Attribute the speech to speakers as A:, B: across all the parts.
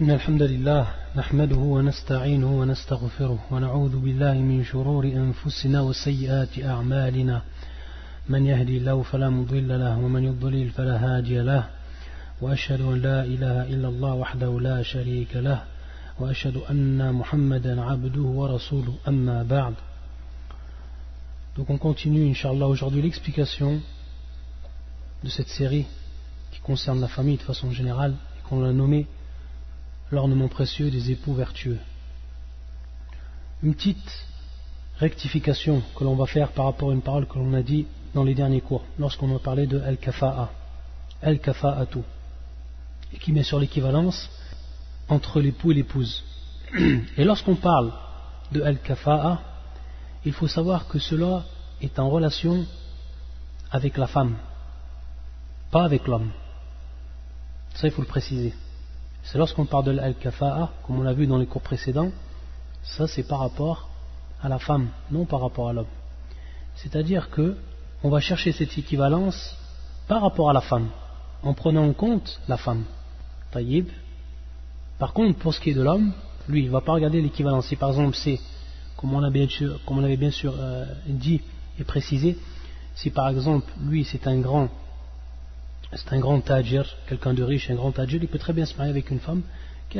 A: إن الحمد لله نحمده ونستعينه ونستغفره ونعوذ بالله من شرور أنفسنا وسيئات أعمالنا. من يهدي الله فلا مضل له ومن يضلل فلا هادي له. وأشهد أن لا إله إلا الله وحده لا شريك له وأشهد أن محمدا عبده ورسوله. أما بعد Donc on continue, Inch'Allah, aujourd'hui l'explication de cette série qui concerne la famille de façon générale et qu'on l'a nommée l'ornement précieux des époux vertueux. Une petite rectification que l'on va faire par rapport à une parole que l'on a dit dans les derniers cours, lorsqu'on a parlé de Al-Kafa'a, Al-Kafa'atu, et qui met sur l'équivalence entre l'époux et l'épouse. Et lorsqu'on parle de Al-Kafa'a, il faut savoir que cela est en relation avec la femme, pas avec l'homme. Ça, il faut le préciser. C'est lorsqu'on parle de l'al-kafa'a, comme on l'a vu dans les cours précédents, ça c'est par rapport à la femme, non par rapport à l'homme. C'est-à-dire que on va chercher cette équivalence par rapport à la femme, en prenant en compte la femme. Taïb. Par contre, pour ce qui est de l'homme, lui, il ne va pas regarder l'équivalence. Si par exemple c'est comme on, avait bien sûr euh, dit et précisé, si par exemple lui c'est un grand c'est un grand tajir, quelqu'un de riche, un grand tajir, il peut très bien se marier avec une femme qui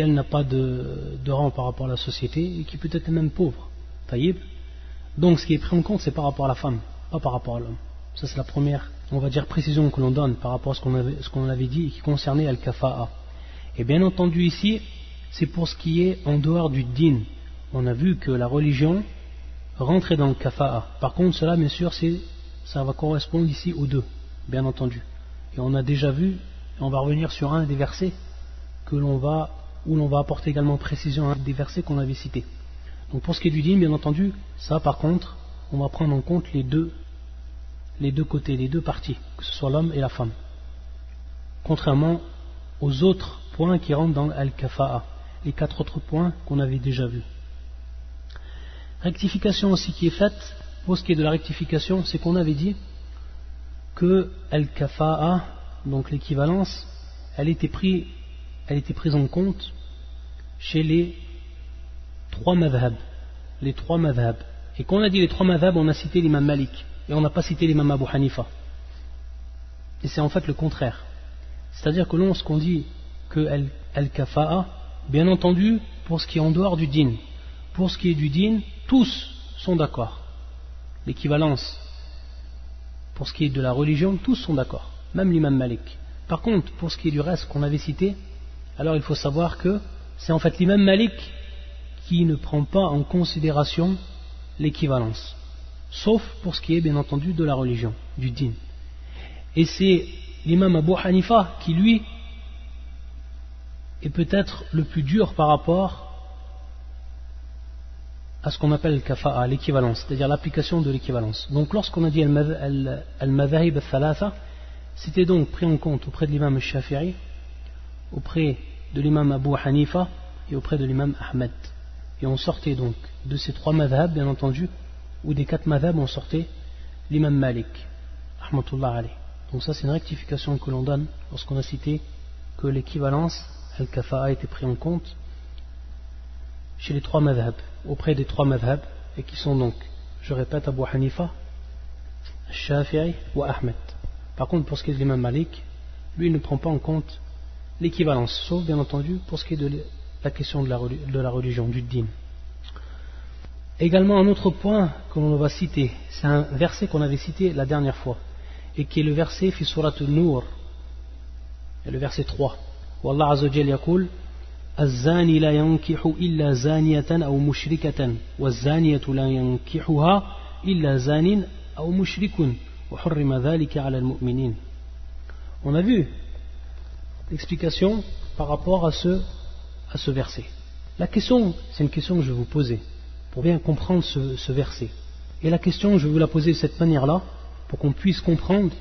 A: elle n'a pas de, rang par rapport à la société et qui peut être même pauvre. Taïb. Donc ce qui est pris en compte c'est par rapport à la femme, pas par rapport à l'homme. Ça c'est la première, on va dire, précision que l'on donne par rapport à ce qu'on avait, dit et qui concernait Al-Kafa'a. Et bien entendu ici, c'est pour ce qui est en dehors du din, on a vu que la religion rentrait dans le kafa'a. Par contre, cela, bien sûr, ça va correspondre ici aux deux, bien entendu. Et on a déjà vu, et on va revenir sur un des versets que l'on va, où l'on va apporter également précision à un des versets qu'on avait cités. Donc pour ce qui est du dîme, bien entendu, ça par contre, on va prendre en compte les deux, les deux côtés, les deux parties, que ce soit l'homme et la femme. Contrairement aux autres points qui rentrent dans Al-Kafa'a, les quatre autres points qu'on avait déjà vus. Rectification aussi qui est faite, pour ce qui est de la rectification, c'est qu'on avait dit que Al-Kafa'a, donc l'équivalence, elle était, prise, elle était prise en compte chez les trois madhab. Les trois. Et quand on a dit les trois madhab, on a cité l'imam Malik. Et on n'a pas cité l'imam Abu Hanifa. Et c'est en fait le contraire. C'est-à-dire que lorsqu'on dit que Al-Kafa'a, bien entendu, pour ce qui est en dehors du din, pour ce qui est du din, tous sont d'accord. L'équivalence, pour ce qui est de la religion, tous sont d'accord, même l'imam Malik. Par contre, pour ce qui est du reste qu'on avait cité, alors il faut savoir que c'est en fait l'imam Malik qui ne prend pas en considération l'équivalence, sauf pour ce qui est bien entendu de la religion, du din. Et c'est l'imam Abu Hanifa qui lui est peut-être le plus dur par rapport à ce qu'on appelle le kafa'a, l'équivalence, c'est-à-dire l'application de l'équivalence. Donc lorsqu'on a dit al-madhahib al-thalatha, c'était donc pris en compte auprès de l'imam Shafi'i, auprès de l'imam Abu Hanifa et auprès de l'imam Ahmed. Et on sortait donc de ces trois madhab, bien entendu, ou des quatre madhab, on sortait l'imam Malik, Donc ça c'est une rectification que l'on donne lorsqu'on a cité que l'équivalence, al-kafa'a, été pris en compte chez les trois madhab, auprès des trois madhab, et qui sont donc, je répète, Abu Hanifa, Shafi'i ou Ahmed. Par contre, pour ce qui est de l'imam Malik, lui, il ne prend pas en compte l'équivalence, sauf bien entendu pour ce qui est de la question de la, religion, du din. Également, un autre point que l'on va citer, c'est un verset qu'on avait cité la dernière fois, et qui est le verset fi surat Nur, et le verset 3. Où Allah Azzawajal yaqul, الزاني لا ينكح إلا زانية أو مشركة والزانية لا ينكحها إلا زان أو مشرك وحرم ذلك على المؤمنين On a vu l'explication par rapport à ce, à ce verset. La question, c'est une question que je vais vous poser pour bien comprendre ce, ce verset. Et la question, je vais vous la poser de cette manière-là pour qu'on puisse comprendre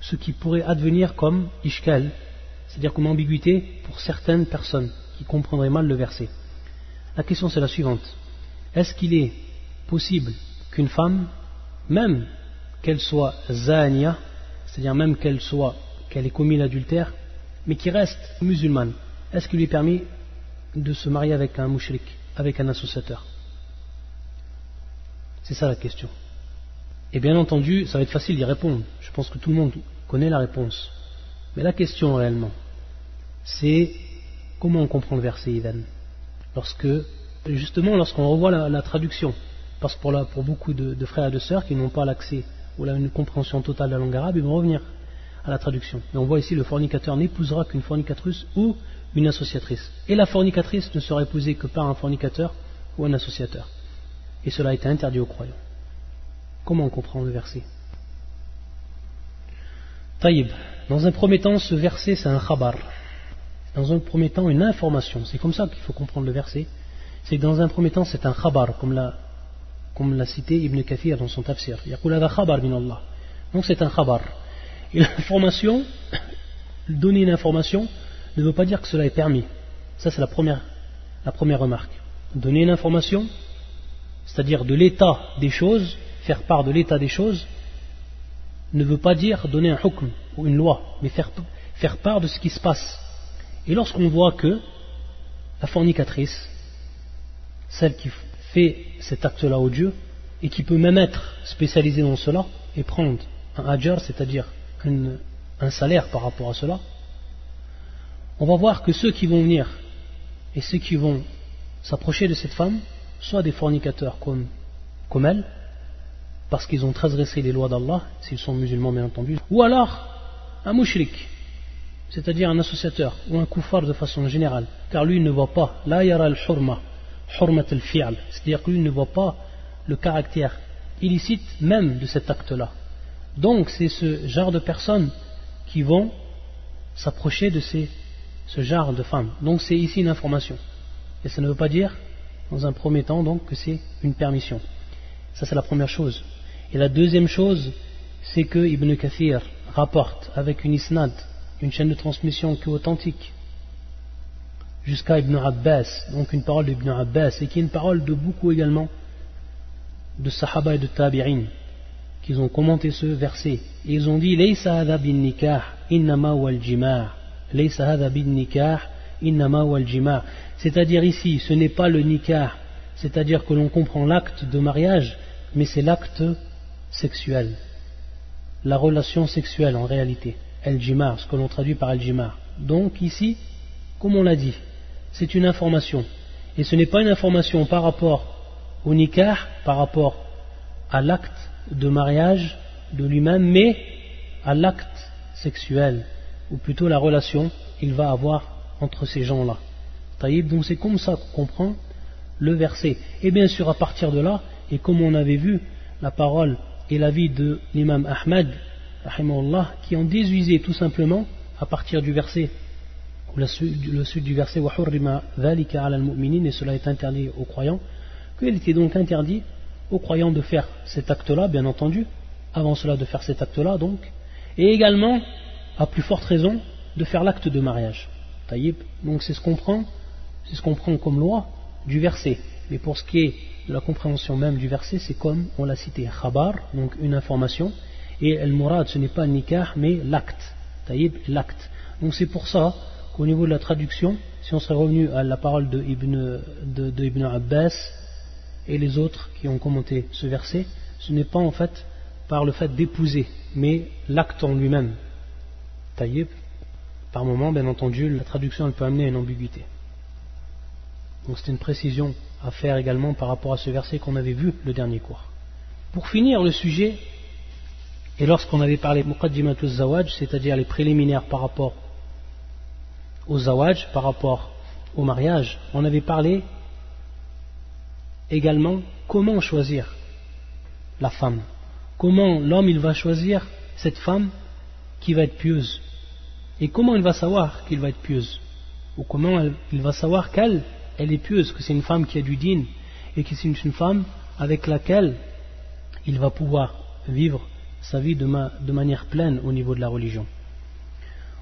A: ce qui pourrait advenir comme ishkal, c'est-à-dire comme ambiguïté pour certaines personnes qui comprendrait mal le verset. La question c'est la suivante. Est-ce qu'il est possible qu'une femme, même qu'elle soit zania, c'est-à-dire même qu'elle soit qu'elle ait commis l'adultère, mais qui reste musulmane, est-ce qu'il lui est permis de se marier avec un mouchrik, avec un associateur? C'est ça la question. Et bien entendu, ça va être facile d'y répondre. Je pense que tout le monde connaît la réponse. Mais la question réellement, c'est comment on comprend le verset Ivan? Lorsque, justement, lorsqu'on revoit la, traduction, parce que pour, beaucoup de, frères et de sœurs qui n'ont pas l'accès ou une compréhension totale de la langue arabe, ils vont revenir à la traduction. Et on voit ici le fornicateur n'épousera qu'une fornicatrice ou une associatrice. Et la fornicatrice ne sera épousée que par un fornicateur ou un associateur. Et cela a été interdit aux croyants. Comment on comprend le verset? Taïb. Dans un premier temps, ce verset, c'est un khabar. Dans un premier temps, une information. C'est comme ça qu'il faut comprendre le verset. C'est que dans un premier temps, c'est un khabar, comme l'a, comme l'a cité Ibn Kathir dans son tafsir. Donc c'est un khabar. Et l'information, donner une information, ne veut pas dire que cela est permis. Ça, c'est la première, la première remarque. Donner une information, c'est-à-dire de l'état des choses, faire part de l'état des choses, ne veut pas dire donner un hukm ou une loi, mais faire, faire part de ce qui se passe. Et lorsqu'on voit que la fornicatrice, celle qui fait cet acte-là au Dieu, et qui peut même être spécialisée dans cela, et prendre un ajar, c'est-à-dire un salaire par rapport à cela, on va voir que ceux qui vont venir et ceux qui vont s'approcher de cette femme, soit des fornicateurs comme, comme elle, parce qu'ils ont transgressé les lois d'Allah, s'ils sont musulmans bien entendu, ou alors un mouchrik, c'est-à-dire un associateur, ou un kuffar de façon générale, car lui ne voit pas, la yara al-hurma, hurmat al-fi'al, c'est-à-dire que lui ne voit pas le caractère illicite même de cet acte-là. Donc c'est ce genre de personnes qui vont s'approcher de ces, ce genre de femmes. Donc c'est ici une information. Et ça ne veut pas dire, dans un premier temps, donc, que c'est une permission. Ça c'est la première chose. Et la deuxième chose, c'est que Ibn Kathir rapporte avec une isnad, une chaîne de transmission qui authentique, jusqu'à Ibn Abbas, donc une parole d'Ibn Abbas, et qui est une parole de beaucoup également de Sahaba et de Tabi'in, qu'ils ont commenté ce verset. Et ils ont dit Laysa hadha bin innama wal jima' Laysa bin innama C'est-à-dire ici, ce n'est pas le nikah, c'est-à-dire que l'on comprend l'acte de mariage, mais c'est l'acte sexuel. La relation sexuelle en réalité. El jimar, ce que l'on traduit par el jimar. Donc ici, comme on l'a dit, c'est une information. Et ce n'est pas une information par rapport au nikah, par rapport à l'acte de mariage de lui-même, mais à l'acte sexuel, ou plutôt la relation qu'il va avoir entre ces gens-là. Donc c'est comme ça qu'on comprend le verset. Et bien sûr, à partir de là, et comme on avait vu, la parole et l'avis de l'imam Ahmed, qui ont désuisé tout simplement, à partir du verset, le suite du verset, et cela est interdit aux croyants, qu'il était donc interdit aux croyants de faire cet acte-là, bien entendu, avant cela de faire cet acte-là, donc, et également, à plus forte raison, de faire l'acte de mariage. Taïb, donc c'est ce qu'on prend, c'est ce qu'on prend comme loi du verset. Mais pour ce qui est de la compréhension même du verset, c'est comme on l'a cité, khabar, donc une information, et el-murad, ce n'est pas nikah, mais l'acte. Taïb, l'acte. Donc c'est pour ça qu'au niveau de la traduction, si on serait revenu à la parole de Ibn, Abbas, et les autres qui ont commenté ce verset, ce n'est pas en fait par le fait d'épouser, mais l'acte en lui-même. Taïb, par moment, bien entendu, la traduction elle peut amener une ambiguïté. Donc c'est une précision à faire également par rapport à ce verset qu'on avait vu le dernier cours. Pour finir le sujet, et lorsqu'on avait parlé de zawaj, c'est-à-dire les préliminaires par rapport au zawaj, par rapport au mariage, on avait parlé également comment choisir la femme. Comment l'homme il va choisir cette femme qui va être pieuse. Et comment il va savoir qu'il va être pieuse. Ou comment il va savoir qu'elle elle est pieuse, que c'est une femme qui a du din et que c'est une femme avec laquelle il va pouvoir vivre sa vie de, de manière pleine au niveau de la religion.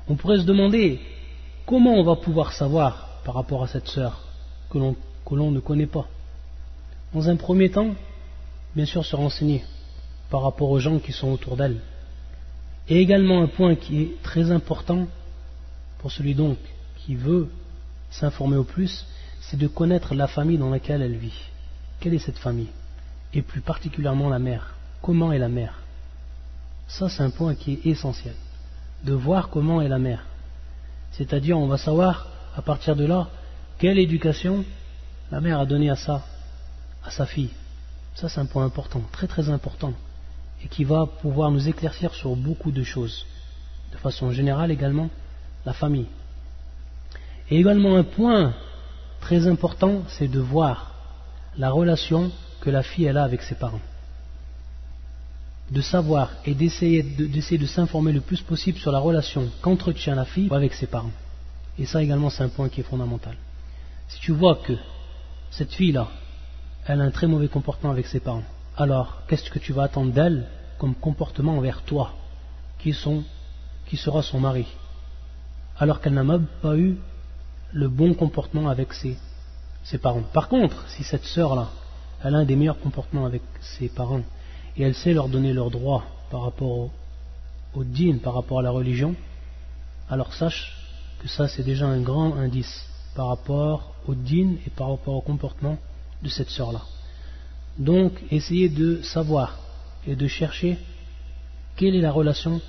A: On pourrait se demander comment on va pouvoir savoir par rapport à cette sœur que l'on ne connaît pas. Dans un premier temps, bien sûr, se renseigner par rapport aux gens qui sont autour d'elle. Et également un point qui est très important pour celui donc qui veut s'informer au plus, c'est de connaître la famille dans laquelle elle vit. Quelle est cette famille? Et plus particulièrement la mère. Comment est la mère? Ça, c'est un point qui est essentiel. De voir comment est la mère. C'est-à-dire, on va savoir, à partir de là, quelle éducation la mère a donnée à sa fille. Ça, c'est un point important, très très important, et qui va pouvoir nous éclaircir sur beaucoup de choses. De façon générale également, la famille. Et également un point très important, c'est de voir la relation que la fille a avec ses parents. De savoir et d'essayer de, s'informer le plus possible sur la relation qu'entretient la fille avec ses parents. Et ça également c'est un point qui est fondamental. Si tu vois que cette fille-là, elle a un très mauvais comportement avec ses parents, alors qu'est-ce que tu vas attendre d'elle comme comportement envers toi, qui, sont, qui sera son mari, alors qu'elle n'a même pas eu le bon comportement avec ses, parents? Par contre, si cette sœur-là, elle a un des meilleurs comportements avec ses parents, et elle sait leur donner leurs droits par rapport au, au par rapport à la religion, alors sache que ça c'est déjà un grand indice par rapport au din et par rapport au comportement de cette sœur-là. Donc, essayez de savoir et de chercher quelle est la relation,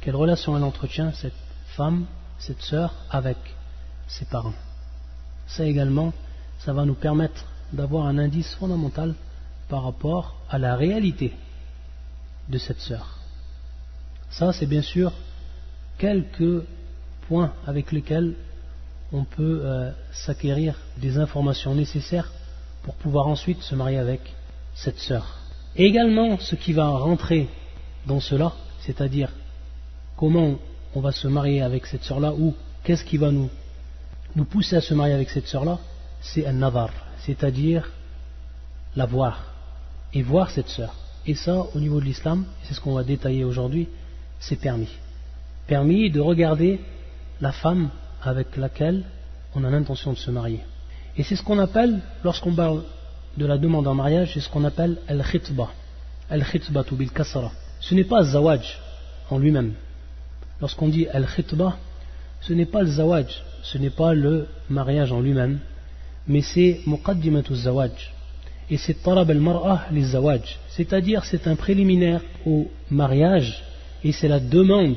A: quelle relation elle entretient, cette femme, cette sœur, avec ses parents. Ça également, ça va nous permettre d'avoir un indice fondamental par rapport à la réalité de cette sœur. Ça, c'est bien sûr quelques points avec lesquels on peut euh, s'acquérir des informations nécessaires pour pouvoir ensuite se marier avec cette sœur. Également, ce qui va rentrer dans cela, c'est-à-dire comment on va se marier avec cette sœur-là ou qu'est-ce qui va nous nous pousser à se marier avec cette sœur-là, c'est un navar, c'est-à-dire la voir et voir cette sœur. Et ça, au niveau de l'islam, c'est ce qu'on va détailler aujourd'hui, c'est permis. Permis de regarder la femme avec laquelle on a l'intention de se marier. Et c'est ce qu'on appelle, lorsqu'on parle de la demande en mariage, c'est ce qu'on appelle al-khitba. Al-khitba bil kasara. Ce n'est pas zawaj en lui-même. Lorsqu'on dit al-khitba, ce n'est pas le zawaj, ce n'est pas le mariage en lui-même, mais c'est muqaddimatu zawaj. Et c'est talab al-mar'ah li zawaj. C'est-à-dire, c'est un préliminaire au mariage et c'est la demande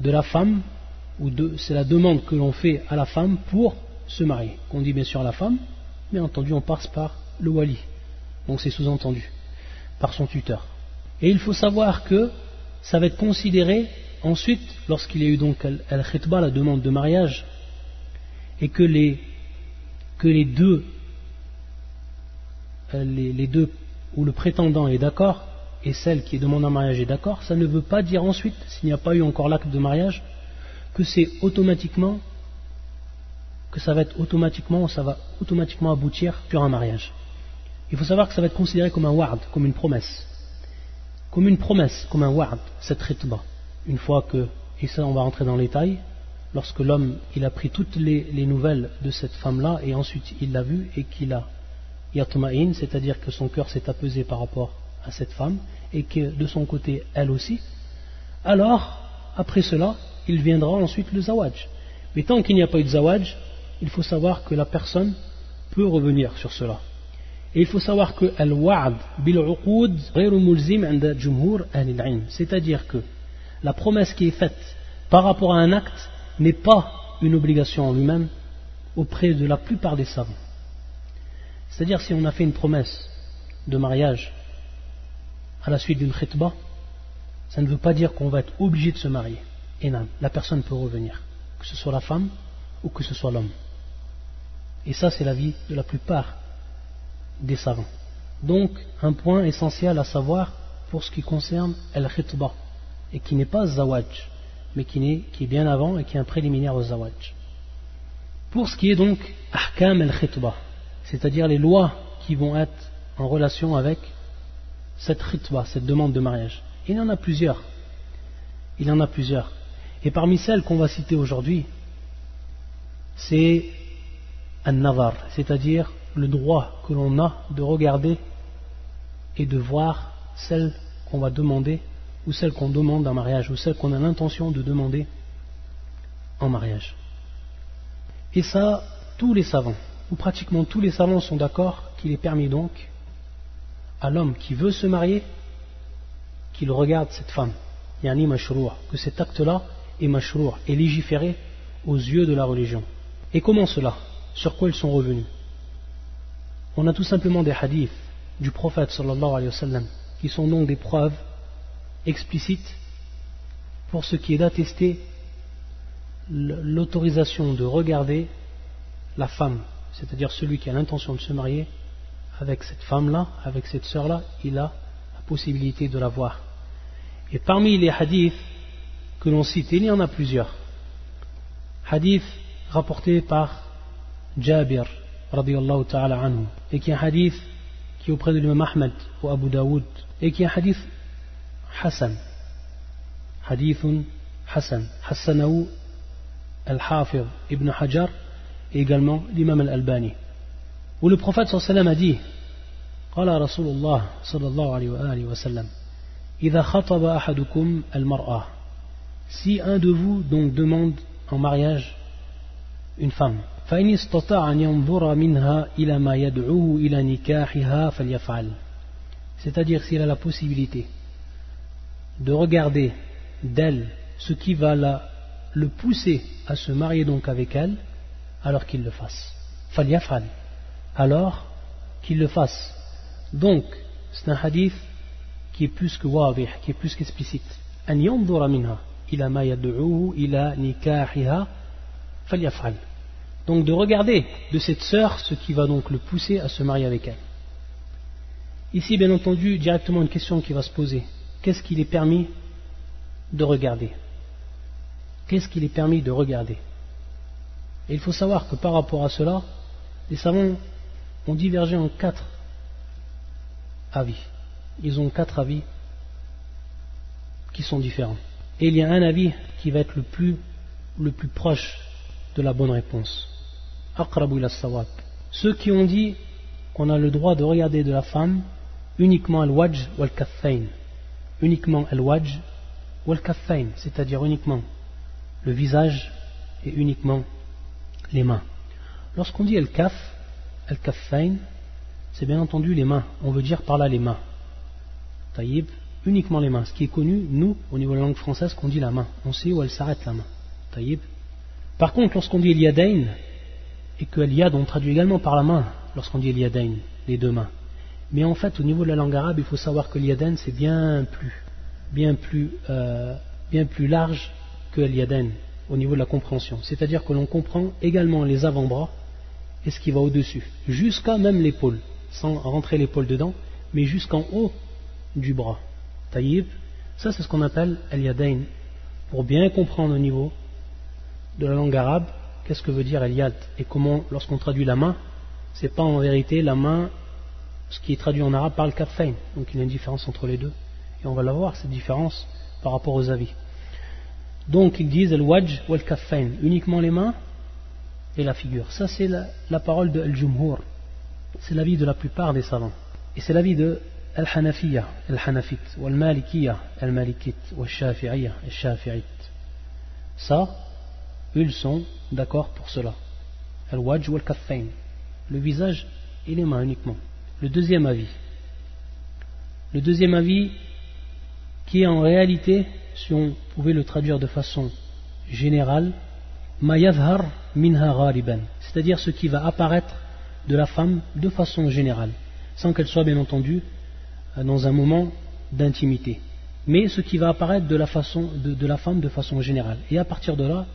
A: de la femme, ou c'est la demande que l'on fait à la femme pour se marier. Qu'on dit bien sûr la femme, mais entendu, on passe par le wali. Donc c'est sous-entendu, par son tuteur. Et il faut savoir que ça va être considéré ensuite, lorsqu'il y a eu donc al-khitba, la demande de mariage, et que les, que les deux, euh, les, deux, où le prétendant est d'accord, et celle qui demande un mariage est d'accord, ça ne veut pas dire ensuite, s'il n'y a pas eu encore l'acte de mariage, que c'est automatiquement, que ça va être automatiquement, ça va automatiquement aboutir sur un mariage. Il faut savoir que ça va être considéré comme un ward, comme une promesse. Comme une promesse, comme un ward, cette ritba. Une fois que, et ça on va rentrer dans les détails, lorsque l'homme il a pris toutes les, nouvelles de cette femme-là et ensuite il l'a vue et qu'il a yatma'in, c'est-à-dire que son cœur s'est apaisé par rapport à cette femme et que de son côté elle aussi, alors après cela il viendra ensuite le zawaj. Mais tant qu'il n'y a pas eu de zawaj, il faut savoir que la personne peut revenir sur cela. Et il faut savoir que al-wa'd mulzim c'est-à-dire que la promesse qui est faite par rapport à un acte n'est pas une obligation en lui-même auprès de la plupart des savants. C'est-à-dire si on a fait une promesse de mariage à la suite d'une khitba, ça ne veut pas dire qu'on va être obligé de se marier. Et la personne peut revenir, que ce soit la femme ou que ce soit l'homme. Et ça, c'est l'avis de la plupart des savants. Donc, un point essentiel à savoir pour ce qui concerne al-khitba, et qui n'est pas zawaj, mais qui est, bien avant et qui est un préliminaire au zawaj. Pour ce qui est donc ahkam al-khitba, c'est-à-dire les lois qui vont être en relation avec cette khitba, cette demande de mariage. Il y en a plusieurs. Il y en a plusieurs. Et parmi celles qu'on va citer aujourd'hui, c'est un c'est-à-dire le droit que l'on a de regarder et de voir celle qu'on va demander ou celle qu'on demande en mariage ou celle qu'on a l'intention de demander en mariage. Et ça, tous les savants, ou pratiquement tous les savants sont d'accord qu'il est permis donc à l'homme qui veut se marier qu'il regarde cette femme, yani mashrour, que cet acte-là est mashrour, est légiféré aux yeux de la religion. Et comment cela? Sur quoi ils sont revenus? On a tout simplement des hadiths du prophète sallallahu alayhi qui sont donc des preuves explicites pour ce qui est d'attester l'autorisation de regarder la femme, c'est-à-dire celui qui a l'intention de se marier avec cette femme-là, avec cette sœur-là, il a la possibilité de la voir. Et parmi les hadiths que l'on cite, il y en a plusieurs. Hadith rapporté par Jabir, ta'ala anhu, et qui est un hadith qui est auprès de l'imam Ahmed ou Abu Daoud, et qui est un hadith Hassan. Hadithun Hassan. Hassanaou al-Hafid ibn Hajar, et également l'imam al-Albani. Où le prophète sallallahu a dit, قال رسول الله صلى الله عليه وآله وسلم إذا خطب أحدكم المرأة si un de vous donc demande en mariage une femme فإن استطاع أن ينظر منها إلى ما يدعوه إلى نكاحها فليفعل c'est-à-dire s'il a la possibilité de regarder d'elle ce qui va la, le pousser à se marier donc avec elle alors qu'il le fasse فليفعل alors qu'il le fasse donc c'est un hadith qui est plus que wadih, qui est plus qu'explicite أن ينظر منها إلى ما يدعوه إلى نكاحها فليفعل donc de regarder de cette sœur ce qui va donc le pousser à se marier avec elle. Ici, bien entendu, directement une question qui va se poser. Qu'est-ce qu'il est permis de regarder Qu'est-ce qu'il est permis de regarder Et il faut savoir que par rapport à cela, les savants ont divergé en quatre avis. Ils ont quatre avis qui sont différents. Et il y a un avis qui va être le plus, proche de la bonne réponse. Ceux qui ont dit qu'on a le droit de regarder de la femme uniquement al-wajj ou al-kaffain. Uniquement al-wajj ou al-kaffain, c'est-à-dire uniquement le visage et uniquement les mains. Lorsqu'on dit al-kaf, al-kaffain, c'est bien entendu les mains. On veut dire par là les mains. Taïb, uniquement les mains. Ce qui est connu, nous, au niveau de la langue française, qu'on dit la main. On sait où elle s'arrête la main. Taïb. Par contre, lorsqu'on dit Eliadain, et que Eliad, on traduit également par la main, lorsqu'on dit Eliadain, les deux mains. Mais en fait, au niveau de la langue arabe, il faut savoir que Eliadain, c'est bien plus, bien plus, euh, large que Eliadain, au niveau de la compréhension. C'est-à-dire que l'on comprend également les avant-bras et ce qui va au-dessus, jusqu'à même l'épaule, sans rentrer l'épaule dedans, mais jusqu'en haut du bras. Taïb, ça c'est ce qu'on appelle Eliadain, pour bien comprendre au niveau de la langue arabe, qu'est-ce que veut dire Eliad et comment, lorsqu'on traduit la main, c'est pas en vérité la main, ce qui est traduit en arabe par le kaffain. Donc il y a une différence entre les deux. Et on va la voir, cette différence, par rapport aux avis. Donc ils disent el-wajj ou el-kaffain, uniquement les mains et la figure. Ça c'est la, parole de El-Jumhur. C'est l'avis de la plupart des savants. Et c'est l'avis de ou El-Malikiya, El-Malikit, ou El-Shafi'iyya, El-Shafi'it. Ça, ils sont d'accord pour cela. Al-wajj ou al Le visage et les mains uniquement. Le deuxième avis. Le deuxième avis qui est en réalité, si on pouvait le traduire de façon générale, ma minha c'est-à-dire ce qui va apparaître de la femme de façon générale, sans qu'elle soit bien entendu dans un moment d'intimité, mais ce qui va apparaître de la, femme de façon générale. Et à partir de là,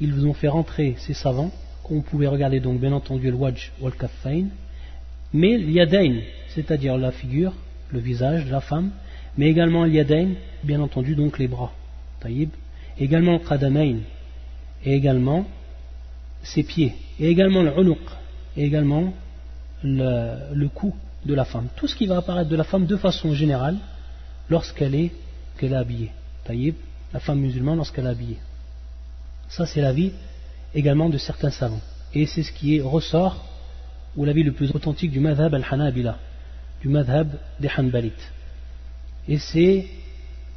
A: ils vous ont fait rentrer ces savants, qu'on pouvait regarder donc bien entendu le wajj le kaffain, mais l'yadain, c'est-à-dire la figure, le visage de la femme, mais également l'yadain, bien entendu donc les bras, taïb, également le qadamain, et également ses pieds, et également le unuq, et également le, le, cou de la femme. Tout ce qui va apparaître de la femme de façon générale lorsqu'elle est, qu'elle est habillée. Taïb, la femme musulmane lorsqu'elle est habillée. Ça, c'est l'avis également de certains savants. Et c'est ce qui est ressort, ou l'avis le plus authentique du madhab al-Hanabila, du madhab des Hanbalites. Et c'est,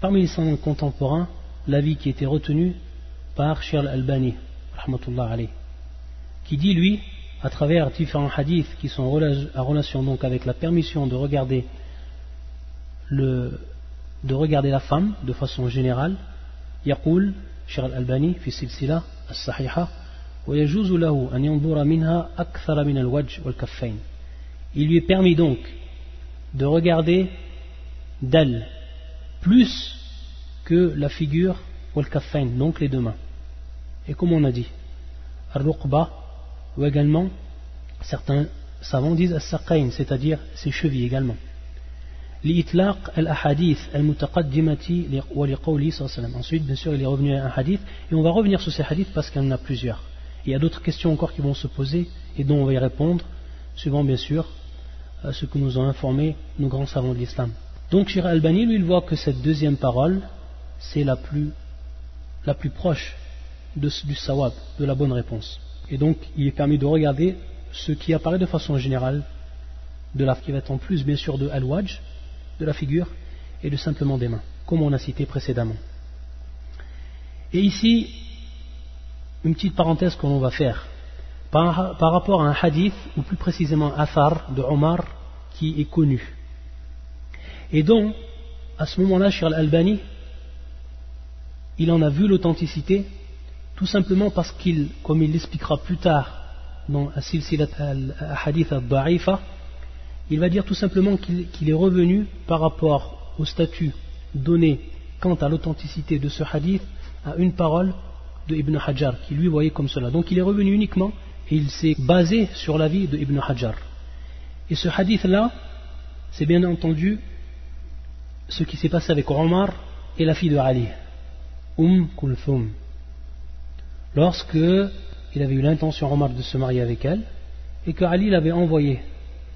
A: parmi les savants contemporains, l'avis qui a été retenu par Shir al-Albani, qui dit lui à travers différents hadiths qui sont en relation donc avec la permission de regarder le, de regarder la femme de façon générale يقول شيخ الألباني في السلسلة الصحيحة ويجوز له أن ينظر منها أكثر من الوجه والكفين Il lui est permis donc de regarder d'elle plus que la figure ou le kaffain, donc les deux mains. Et comme on a dit, al-ruqba, ou également, certains savants disent al-saqain, c'est-à-dire ses chevilles également. لإطلاق الأحاديث المتقدمة ولقوله صلى الله عليه وسلم. Ensuite, bien sûr, il est revenu à un hadith, et on va revenir sur ces hadiths parce qu'il y en a plusieurs. Il y a d'autres questions encore qui vont se poser et dont on va y répondre, suivant bien sûr ce que nous ont informé nos grands savants de l'islam. Donc Shir Albani, lui, il voit que cette deuxième parole, c'est la plus, proche de, du sawab, de la bonne réponse. Et donc, il est permis de regarder ce qui apparaît de façon générale, de la, qui va être en plus, bien sûr, de al-wajj, de la figure, et de simplement des mains, comme on a cité précédemment. Et ici, une petite parenthèse qu'on va faire par, par, rapport à un hadith, ou plus précisément un athar de Omar, qui est connu. Et donc, à ce moment-là, Shir al-Albani, il en a vu l'authenticité, tout simplement parce qu'il, comme il l'expliquera plus tard dans Silsilat al-Hadith al-Da'ifa, il va dire tout simplement qu'il est revenu par rapport au statut donné quant à l'authenticité de ce hadith à une parole de Ibn Hajar, qui lui voyait comme cela. Donc il est revenu uniquement et il s'est basé sur l'avis de Ibn Hajar. Et ce hadith-là, c'est bien entendu ce qui s'est passé avec Omar et la fille de Ali, Umm Kulthum. Lorsque il avait eu l'intention, Omar, de se marier avec elle, et que Ali l'avait envoyé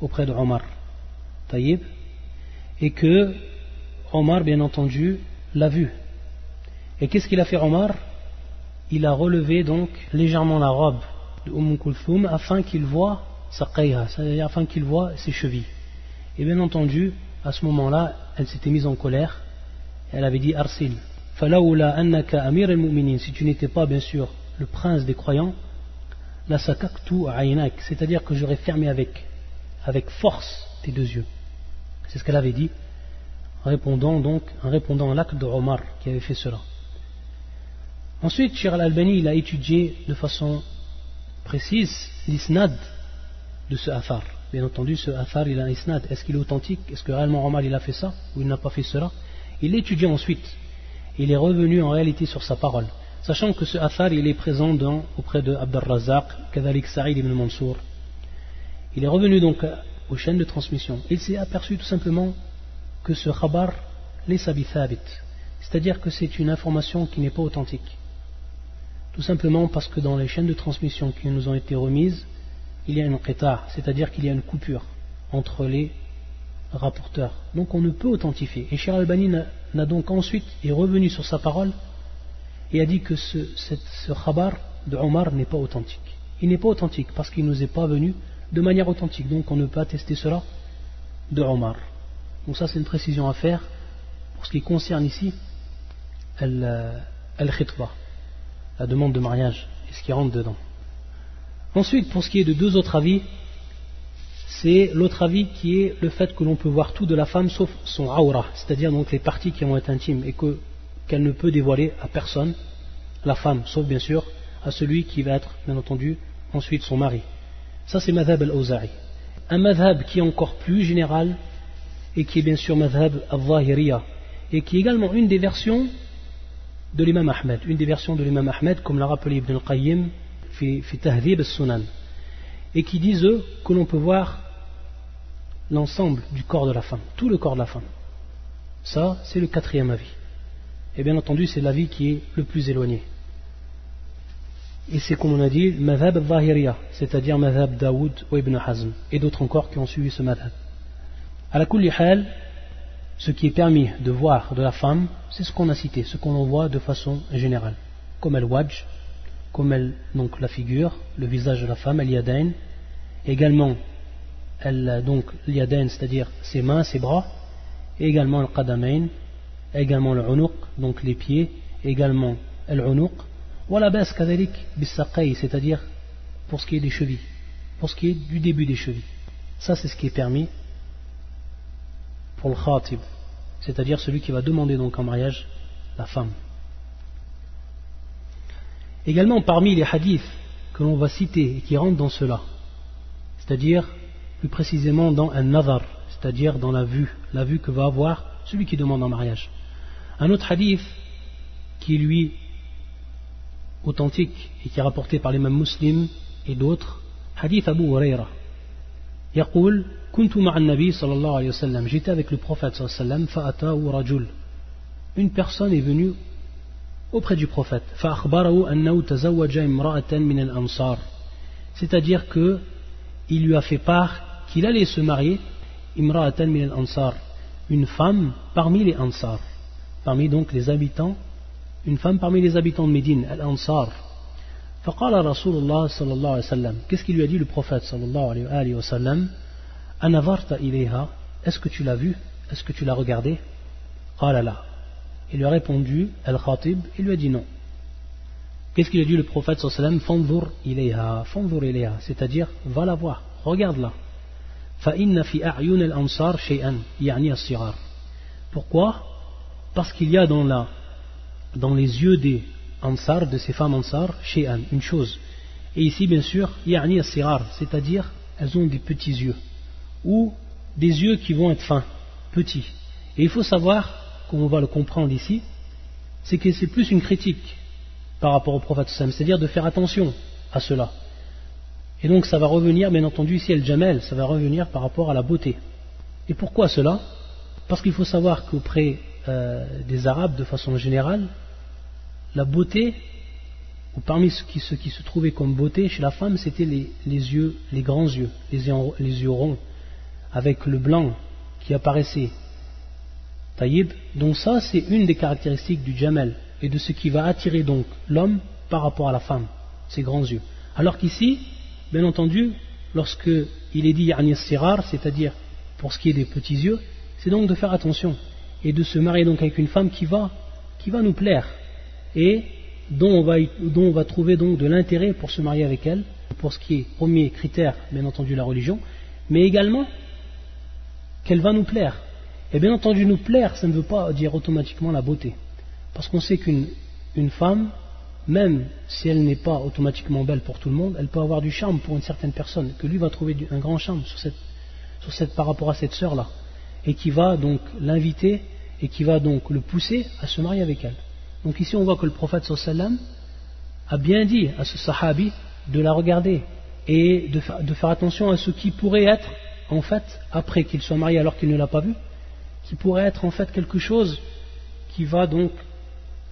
A: auprès de Omar, Taïb, et que Omar, bien entendu, l'a vu. Et qu'est-ce qu'il a fait Omar? Il a relevé donc légèrement la robe de Umm Kulthum afin qu'il voit sa c'est-à-dire afin qu'il voit ses chevilles. Et bien entendu, à ce moment-là, elle s'était mise en colère. Elle avait dit Arsil, annaka amir al si tu n'étais pas bien sûr le prince des croyants, la sakaktu c'est-à-dire que j'aurais fermé avec, avec force tes deux yeux. C'est ce qu'elle avait dit, répondant donc, en répondant à l'acte de Omar qui avait fait cela. Ensuite, Shir al-Albani, a étudié de façon précise l'isnad de ce afar. Bien entendu, ce athar, il a un isnad. Est-ce qu'il est authentique? Est-ce que réellement Omar il a fait ça? Ou il n'a pas fait cela? Il l'étudie ensuite. Il est revenu en réalité sur sa parole. Sachant que ce athar, il est présent dans, auprès de Abd al-Razaq, Kadalik Sa'id ibn Mansour. Il est revenu donc aux chaînes de transmission. Il s'est aperçu tout simplement que ce khabar, les sabithabit. C'est-à-dire que c'est une information qui n'est pas authentique. Tout simplement parce que dans les chaînes de transmission qui nous ont été remises, il y a une qita, c'est-à-dire qu'il y a une coupure entre les rapporteurs. Donc on ne peut authentifier. Et Cher Albani n'a donc ensuite est revenu sur sa parole et a dit que ce, ce khabar de Omar n'est pas authentique. Il n'est pas authentique parce qu'il ne nous est pas venu de manière authentique. Donc on ne peut attester cela de Omar. Donc ça c'est une précision à faire pour ce qui concerne ici al-khitba, la demande de mariage et ce qui rentre dedans. Ensuite, pour ce qui est de deux autres avis, c'est l'autre avis qui est le fait que l'on peut voir tout de la femme sauf son aura, c'est-à-dire donc les parties qui vont être intimes et qu'elle ne peut dévoiler à personne, la femme, sauf bien sûr à celui qui va être, bien entendu, ensuite son mari. Ça c'est madhab al-Awza'i. Un madhab qui est encore plus général et qui est bien sûr madhab al-Zahiriya et qui est également une des versions de l'imam Ahmed, une des versions de l'imam Ahmed comme l'a rappelé Ibn al-Qayyim et qui disent eux que l'on peut voir l'ensemble du corps de la femme, tout le corps de la femme. Ça, c'est le quatrième avis. Et bien entendu, c'est l'avis qui est le plus éloigné. Et c'est comme on a dit, madhab al c'est-à-dire madhab Daoud ou Ibn Hazm, et d'autres encore qui ont suivi ce madhab. À la hal, ce qui est permis de voir de la femme, c'est ce qu'on a cité, ce qu'on en voit de façon générale, comme el wajj, comme elle, donc la figure, le visage de la femme, el yadain, également elle, donc l'yadain, c'est-à-dire ses mains, ses bras, également le qadamain, également le unuq, donc les pieds, également el unuq, la bas kadalik bisaqay, c'est-à-dire pour ce qui est des chevilles. pour ce qui est du début des chevilles. Ça, c'est ce qui est permis pour le khatib, c'est-à-dire celui qui va demander donc en mariage la femme. Également, parmi les hadiths que l'on va citer et qui rentrent dans cela, c'est-à-dire plus précisément dans un nazar, c'est-à-dire dans la vue, la vue que va avoir celui qui demande en mariage. Un autre hadith qui lui authentique et qui est rapporté par les mêmes musulmans et d'autres, hadith Abu Huraira. يقول كنت مع النبي صلى الله عليه وسلم j'étais avec le prophète صلى الله عليه وسلم فأتاه رجل une personne est venue auprès du prophète فأخبره أنه تزوج امرأة من الأنصار c'est-à-dire que il lui a fait part qu'il allait se marier امرأة من الأنصار une femme parmi les Ansar parmi donc les habitants une femme parmi les habitants de Médine, Al-Ansar. فقال رسول الله صلى الله عليه وسلم Qu'est-ce qu'il lui a dit le prophète صلى الله عليه وسلم أنظرت إليها Est-ce que tu l'as vu Est-ce que tu l'as regardé قال لا Il lui a répondu Al-Khatib Il lui a dit non. Qu'est-ce qu'il a dit le prophète صلى الله عليه وسلم فانظر إليها فانظر إليها C'est-à-dire va la voir, regarde-la. فإن في أعين الأنصار شيئا يعني الصغار Pourquoi Parce qu'il y a dans la dans les yeux des Ansar, de ces femmes Ansar, Shay'an, une chose. Et ici, bien sûr, Ya'ni Asirar, c'est-à-dire, elles ont des petits yeux, ou des yeux qui vont être fins, petits. Et il faut savoir, comme on va le comprendre ici, c'est que c'est plus une critique par rapport au prophète c'est-à-dire de faire attention à cela. Et donc ça va revenir, bien entendu, ici, El Jamel, ça va revenir par rapport à la beauté. Et pourquoi cela? Parce qu'il faut savoir qu'auprès euh, des Arabes de façon générale, la beauté, ou parmi ce qui, qui se trouvait comme beauté chez la femme, c'était les, yeux, les grands yeux, les, les yeux ronds, avec le blanc qui apparaissait. Taïb, donc ça c'est une des caractéristiques du jamel et de ce qui va attirer donc l'homme par rapport à la femme, ses grands yeux. Alors qu'ici, bien entendu, lorsque il est dit yarni sirar, c'est-à-dire pour ce qui est des petits yeux, c'est donc de faire attention et de se marier donc avec une femme qui va, qui va nous plaire et dont on va, dont on va trouver donc de l'intérêt pour se marier avec elle, pour ce qui est premier critère, bien entendu la religion, mais également qu'elle va nous plaire. Et bien entendu nous plaire, ça ne veut pas dire automatiquement la beauté, parce qu'on sait qu'une une femme, même si elle n'est pas automatiquement belle pour tout le monde, elle peut avoir du charme pour une certaine personne, que lui va trouver un grand charme sur cette, sur cette, par rapport à cette sœur-là. Et qui va donc l'inviter et qui va donc le pousser à se marier avec elle. Donc ici on voit que le prophète sallam a bien dit à ce sahabi de la regarder et de, faire attention à ce qui pourrait être en fait, après qu'il soit marié alors qu'il ne l'a pas vu, qui pourrait être en fait quelque chose qui va donc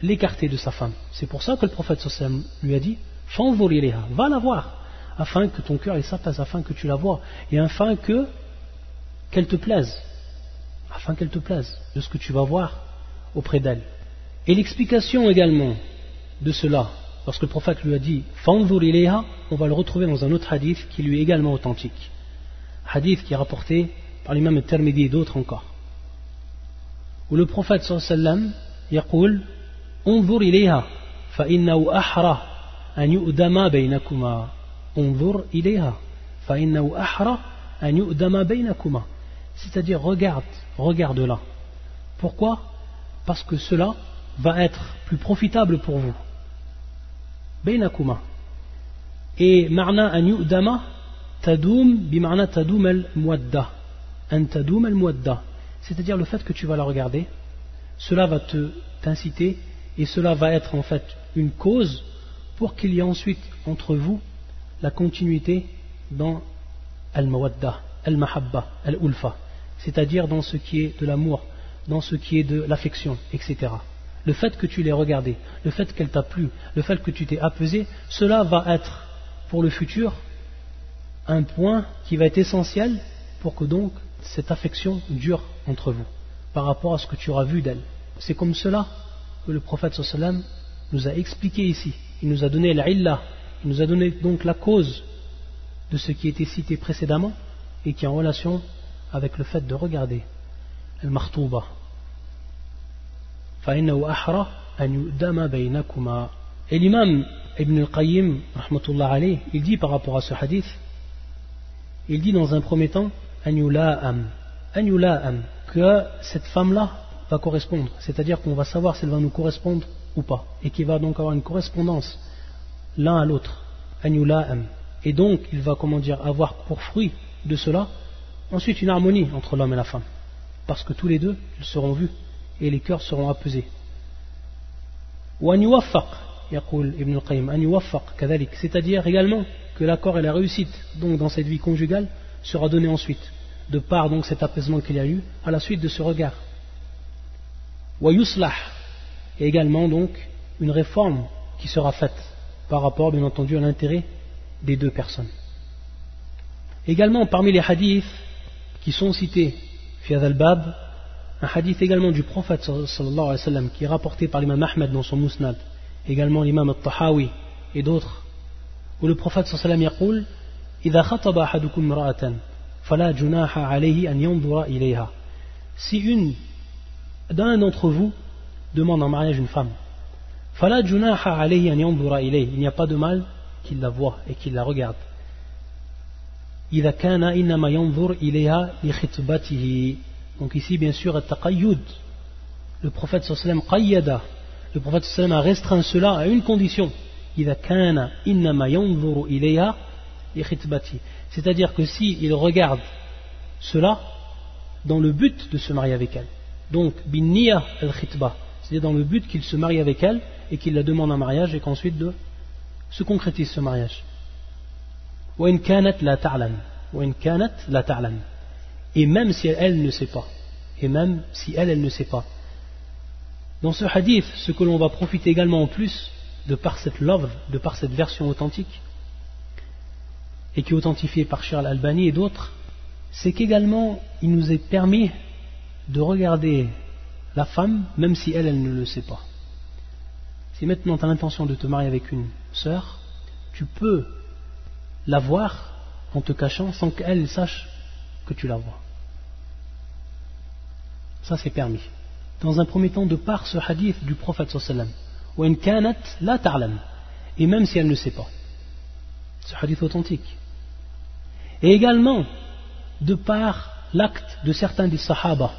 A: l'écarter de sa femme. C'est pour ça que le prophète lui a dit va la voir, afin que ton cœur s'apaise, afin que tu la vois, et afin que qu'elle te plaise afin qu'elle te plaise, de ce que tu vas voir auprès d'elle. Et l'explication également de cela, lorsque le prophète lui a dit ilayha, on va le retrouver dans un autre hadith qui lui est également authentique. Hadith qui est rapporté par l'imam Tirmidhi et d'autres encore Où le prophète sallam يقول انظر إليها فإنه أحرى أن يؤدم بينكما انظر إليها فإنه أحرى أن يؤدم بينكما c'est-à-dire regarde, regarde-la. Pourquoi Parce que cela va être plus profitable pour vous. Bainakuma. Et marna an yu'dama tadoum bima'na tadoum al-muadda. An tadoum al-muadda. c'est-à-dire le fait que tu vas la regarder, cela va te t'inciter et cela va être en fait une cause pour qu'il y ait ensuite entre vous la continuité dans al-muadda, al-mahabba, al-ulfa c'est-à-dire dans ce qui est de l'amour, dans ce qui est de l'affection, etc. Le fait que tu l'aies regardé, le fait qu'elle t'a plu, le fait que tu t'es apaisé, cela va être pour le futur un point qui va être essentiel pour que donc cette affection dure entre vous par rapport à ce que tu auras vu d'elle. C'est comme cela que le prophète sallam nous a expliqué ici. Il nous a donné l'illah, il nous a donné donc la cause de ce qui était cité précédemment et qui est en relation avec le fait de regarder al-martouba et l'imam Ibn al-Qayyim il dit par rapport à ce hadith Il dit dans un premier temps. Que cette femme-là va correspondre. C'est-à-dire qu'on va savoir si elle va nous correspondre ou pas. Et qu'il va donc avoir une correspondance l'un à l'autre. Et donc, il va, comment dire, avoir pour fruit de cela ensuite une harmonie entre l'homme et la femme. Parce que tous les deux, ils seront vus et les cœurs seront apaisés. c'est-à-dire également que l'accord et la réussite donc dans cette vie conjugale sera donné ensuite, de par donc cet apaisement qu'il y a eu, à la suite de ce regard. Wa yuslah, et également donc une réforme qui sera faite par rapport bien entendu à l'intérêt des deux personnes. Également parmi les hadiths qui sont cités, Fiad al-Bab, un hadith également du prophète sallallahu alayhi wa qui est rapporté par l'imam Ahmed dans son Mousnad, également l'imam al-Tahawi et d'autres, où le prophète sallallahu alayhi wa sallam إذا خطب أحدكم امرأة فلا جناح عليه أن ينظر إليها si une d'un d'entre vous demande en mariage une femme فلا جناح عليه أن ينظر إليه il n'y a pas de mal qu'il la voit et qu'il la regarde إذا كان إنما ينظر إليها لخطبته Donc ici, bien sûr, le prophète sallam qayyada. Le prophète sallam a restreint cela à une condition. c'est-à-dire que s'il il regarde cela dans le but de se marier avec elle. Donc, binniya al-khitba. C'est-à-dire dans le but qu'il se marie avec elle et qu'il la demande en mariage et qu'ensuite se concrétise ce mariage. Et même si elle, ne sait pas. Et même si elle, elle ne sait pas. Dans ce hadith, ce que l'on va profiter également en plus, de par cette love, de par cette version authentique, et qui est authentifiée par Charles Albani et d'autres, c'est qu'également il nous est permis de regarder la femme, même si elle, elle ne le sait pas. Si maintenant tu as l'intention de te marier avec une sœur, tu peux la voir en te cachant sans qu'elle sache que tu la vois. Ça c'est permis. Dans un premier temps, de par ce hadith du prophète sallam. Et même si elle ne sait pas. Ce hadith authentique. Et également, de par l'acte de certains des sahaba.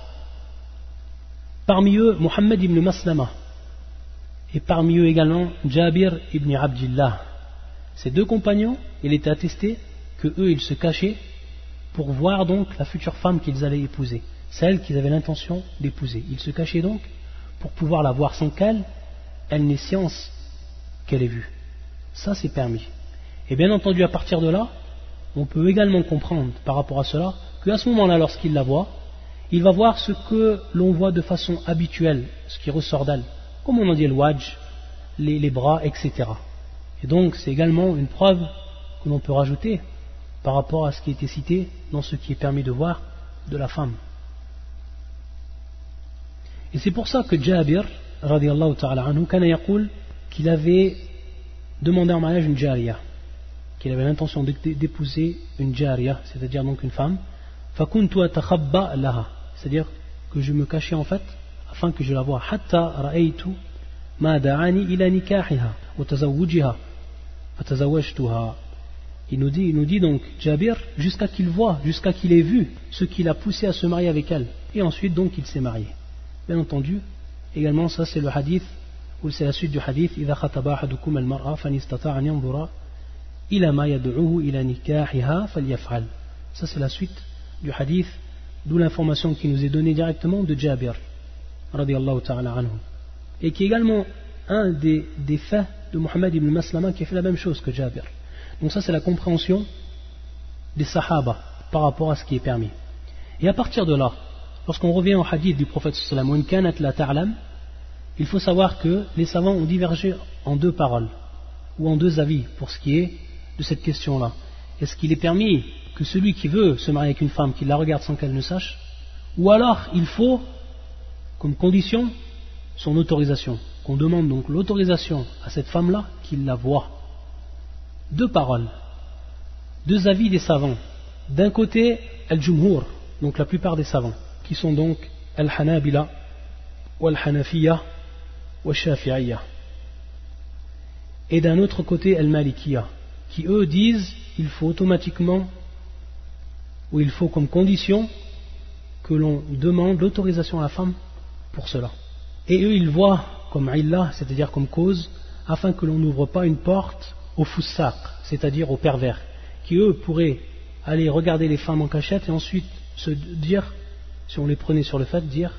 A: Parmi eux, Mohammed ibn Maslama. Et parmi eux également, Jabir ibn Abdillah. Ces deux compagnons, il était attesté que eux, ils se cachaient pour voir donc la future femme qu'ils allaient épouser celle qu'ils avaient l'intention d'épouser. Ils se cachaient donc pour pouvoir la voir sans qu'elle, elle n'ait science qu'elle ait vue. Ça, c'est permis. Et bien entendu, à partir de là, on peut également comprendre par rapport à cela qu'à ce moment-là, lorsqu'il la voit, il va voir ce que l'on voit de façon habituelle, ce qui ressort d'elle, comme on en dit le wajj, les, bras, etc. Et donc, c'est également une preuve que l'on peut rajouter par rapport à ce qui été cité dans ce qui est permis de voir de la femme. Et c'est pour ça que Jabir, radiallahu ta'ala qu'il avait demandé en mariage une jariya, qu'il avait l'intention d'épouser une jariya, c'est-à-dire donc une femme, c'est-à-dire que je me cachais en fait afin que je la voie hatta ra'aytu ma da'ani ila nikahiha wa tazawwujiha fatazawwajtuha il nous dit il nous dit donc Jabir jusqu'à qu'il voit jusqu'à qu'il ait vu ce qui l'a poussé à se marier avec elle et ensuite donc il s'est marié Bien entendu, également ça c'est le hadith, ou c'est la suite du hadith, إذا خطب أحدكم المرأة فإن استطاع أن ينظر ça c'est la suite du hadith, d'où l'information qui nous est donnée directement de Jabir. Et qui est également un des, des faits de Muhammad ibn Maslama qui a fait la même chose que Jabir. Donc ça c'est la compréhension des sahaba par rapport à ce qui est permis. Et à partir de là, lorsqu'on revient au hadith du prophète sallam, il faut savoir que les savants ont divergé en deux paroles, ou en deux avis, pour ce qui est de cette question-là. Est-ce qu'il est permis que celui qui veut se marier avec une femme, qu'il la regarde sans qu'elle ne sache, ou alors il faut, comme condition, son autorisation, qu'on demande donc l'autorisation à cette femme-là qu'il la voit. Deux paroles, deux avis des savants. D'un côté, al-jumhur, donc la plupart des savants qui sont donc Al-Hanabila, Al-Hanafiya, Al-Shafi'iyya. Et d'un autre côté, Al-Malikiya, qui eux disent il faut automatiquement où il faut comme condition que l'on demande l'autorisation à la femme pour cela. Et eux, ils voient comme illah, c'est-à-dire comme cause, afin que l'on n'ouvre pas une porte aux foussaq, c'est-à-dire aux pervers, qui eux pourraient aller regarder les femmes en cachette et ensuite se dire, si on les prenait sur le fait, dire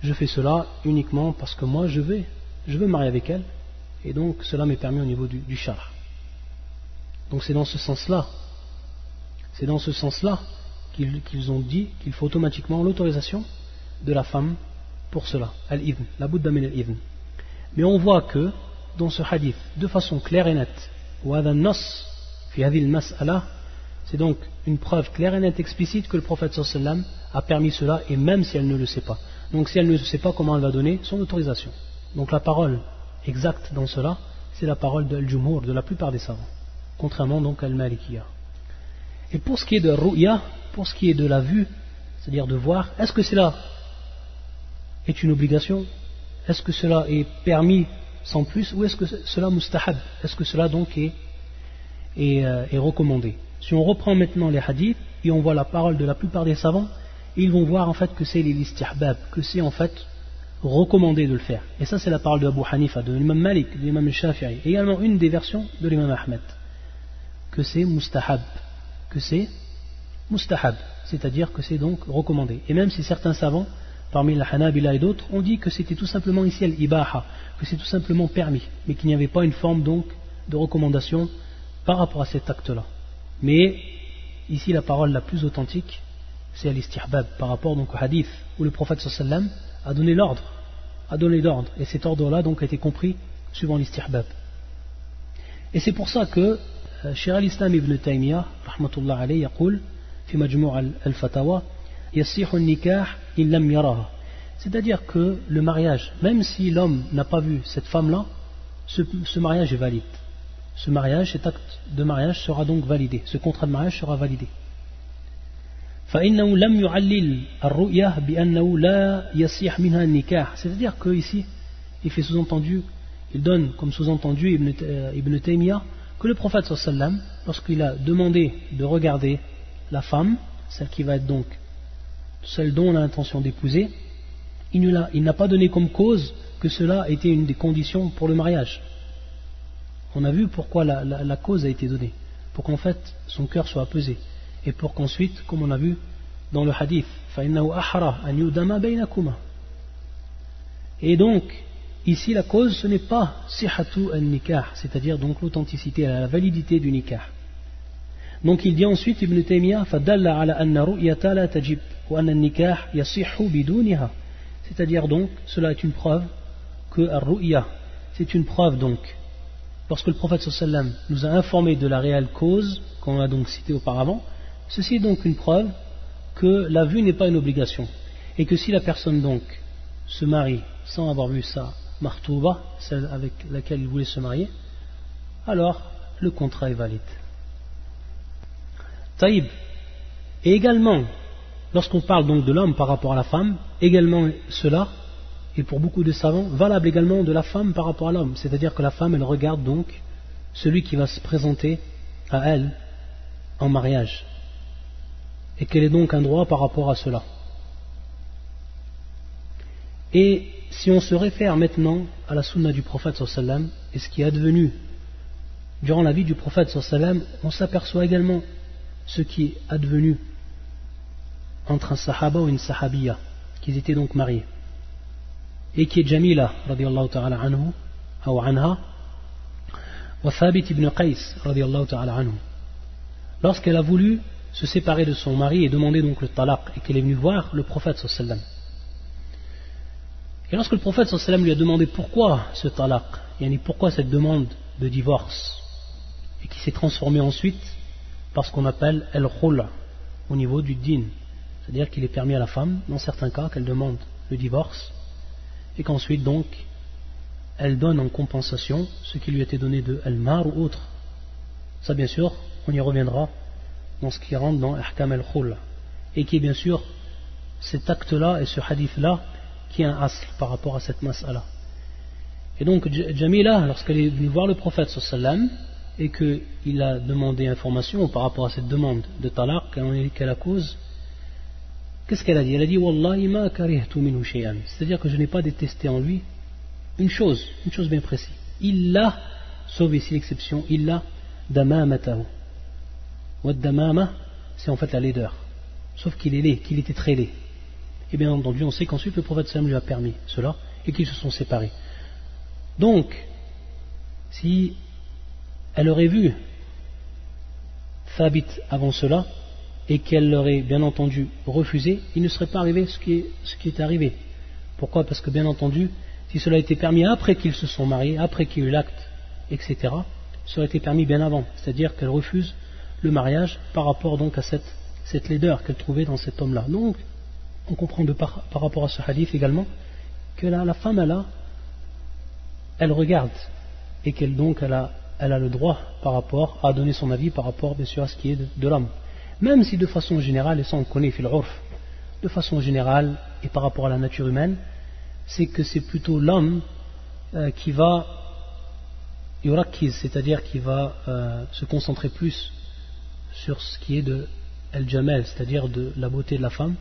A: je fais cela uniquement parce que moi je vais, je veux marier avec elle, et donc cela m'est permis au niveau du, du char. Donc c'est dans ce sens-là, c'est dans ce sens-là qu'ils ont dit qu'il faut automatiquement l'autorisation de la femme pour cela, al-idn, la bouddha al-idn. Mais on voit que dans ce hadith, de façon claire et nette, c'est donc une preuve claire et nette explicite que le prophète a permis cela et même si elle ne le sait pas. Donc si elle ne sait pas comment elle va donner son autorisation? Donc la parole exacte dans cela, c'est la parole de Al-Jumhur, de la plupart des savants. Contrairement donc à Al-Malikiya. Et pour ce qui est de Ru'ya, pour ce qui est de la vue, c'est-à-dire de voir, est-ce que cela est une obligation? Est-ce que cela est permis sans plus Ou est-ce que cela mustahab? Est-ce que cela donc est, est, euh, recommandé? Si on reprend maintenant les hadiths et on voit la parole de la plupart des savants, ils vont voir en fait que c'est l'istihbab, que c'est en fait recommandé de le faire. Et ça c'est la parole de Abu Hanifa, de l'imam Malik, de l'imam Shafi'i, également une des versions de l'imam Ahmed, que c'est mustahab, que c'est mustahab, c'est-à-dire que c'est donc recommandé. Et même si certains savants, parmi la Hanabila et d'autres, ont dit que c'était tout simplement ici al-ibaha, que c'est tout simplement permis, mais qu'il n'y avait pas une forme donc de recommandation par rapport à cet acte-là. Mais ici la parole la plus authentique, c'est al par rapport donc au hadith où le prophète sallam a donné l'ordre, a donné l'ordre, et cet ordre-là donc a été compris suivant l'istihbab. Et c'est pour ça que Shir al-Islam ibn Taymiyyah, rahmatullah alayhi, يقول في مجموع الفتاوى يصيح النكاح إن لم يراها c'est-à-dire que le mariage, même si l'homme n'a pas vu cette femme-là, ce, ce, mariage est valide. Ce mariage, cet acte de mariage sera donc validé. Ce contrat de mariage sera validé. c'est-à-dire qu'ici il fait sous-entendu il donne comme sous-entendu Ibn, euh, Ibn Taymiyyah que le prophète sallam lorsqu'il a demandé de regarder la femme celle qui va être donc celle dont on a l'intention d'épouser il n'a pas donné comme cause que cela était une des conditions pour le mariage. On a vu pourquoi la, cause a été donnée pour qu'en fait son cœur soit apaisé et pour qu'ensuite, comme on a vu dans le hadith, et donc, Ici, la cause, ce n'est pas sihatu al-nikah, c'est-à-dire donc l'authenticité, la validité du nikah. Donc il dit ensuite Ibn Taymiyyah, fadalla ala anna ru'yata la tajib, wa anna nikah yasihu biduniha. C'est-à-dire donc, cela est une preuve que ruya c'est une preuve donc. Lorsque le prophète sallam nous a informé de la réelle cause, qu'on a donc citée auparavant, ceci est donc une preuve que la vue n'est pas une obligation. Et que si la personne donc se marie sans avoir vu ça, martouba, celle avec laquelle il voulait se marier, alors le contrat est valide. Taïb. Et également, lorsqu'on parle donc de l'homme par rapport à la femme, également cela, et pour beaucoup de savants, valable également de la femme par rapport à l'homme. C'est-à-dire que la femme, elle regarde donc celui qui va se présenter à elle en mariage et quel est donc un droit par rapport à cela? Et si on se réfère maintenant à la sunna du prophète sallam et ce qui est advenu durant la vie du prophète sallam, on s'aperçoit également ce qui est advenu entre un sahaba ou une sahabiya, qui étaient donc mariés, et qui est Jamila, ta'ala anhu, ou anha, wa Thabit ibn Qais, radiallahu ta'ala anhu. Lorsqu'elle a voulu se séparer de son mari et demander donc le talaq et qu'elle est venue voir le prophète sallam. Et lorsque le prophète sallam lui a demandé pourquoi ce talaq, yani pourquoi cette demande de divorce, et qui s'est transformée ensuite par ce qu'on appelle el-khula au niveau du din, c'est-à-dire qu'il est permis à la femme, dans certains cas, qu'elle demande le divorce, et qu'ensuite donc elle donne en compensation ce qui lui été donné de el-mar ou autre. Ça bien sûr, on y reviendra dans ce qui rentre dans Ahkam al-Khul et qui est bien sûr cet acte-là et ce hadith-là qui est un asl par rapport à cette mas'ala. Et donc Jamila, lorsqu'elle est venue voir le prophète sallam et qu'il a demandé information par rapport à cette demande de talaq, quelle la cause, qu'est-ce qu'elle a dit? Elle a dit Wallahi ma C'est-à-dire que je n'ai pas détesté en lui une chose, une chose bien précise. Il l'a, sauf ici l'exception, il l'a damamatahu. Wa damama, c'est en fait la laideur. Sauf qu'il est laid, qu'il était très laid. Et bien entendu, on sait qu'ensuite le prophète Sam lui a permis cela et qu'ils se sont séparés. Donc, si elle aurait vu Thabit avant cela et qu'elle l'aurait bien entendu refusé, il ne serait pas arrivé ce qui est, arrivé. Pourquoi? Parce que bien entendu, si cela a été permis après qu'ils se sont mariés, après qu'il y ait eu l'acte, etc., ça aurait été permis bien avant. C'est-à-dire qu'elle refuse le mariage par rapport donc à cette, laideur qu'elle trouvait dans cet homme-là. Donc, on comprend par, rapport à ce hadith également que la femme, elle regarde et qu'elle donc a, le droit par rapport à donner son avis par rapport à ce qui est de, l'homme. Même si de façon générale, et ça on connaît de façon générale et par rapport à la nature humaine, c'est que c'est plutôt l'homme euh, qui va yurakiz, c'est-à-dire qui va euh, se concentrer plus sur ce qui est de el jamel, c'est-à-dire de la beauté de la femme,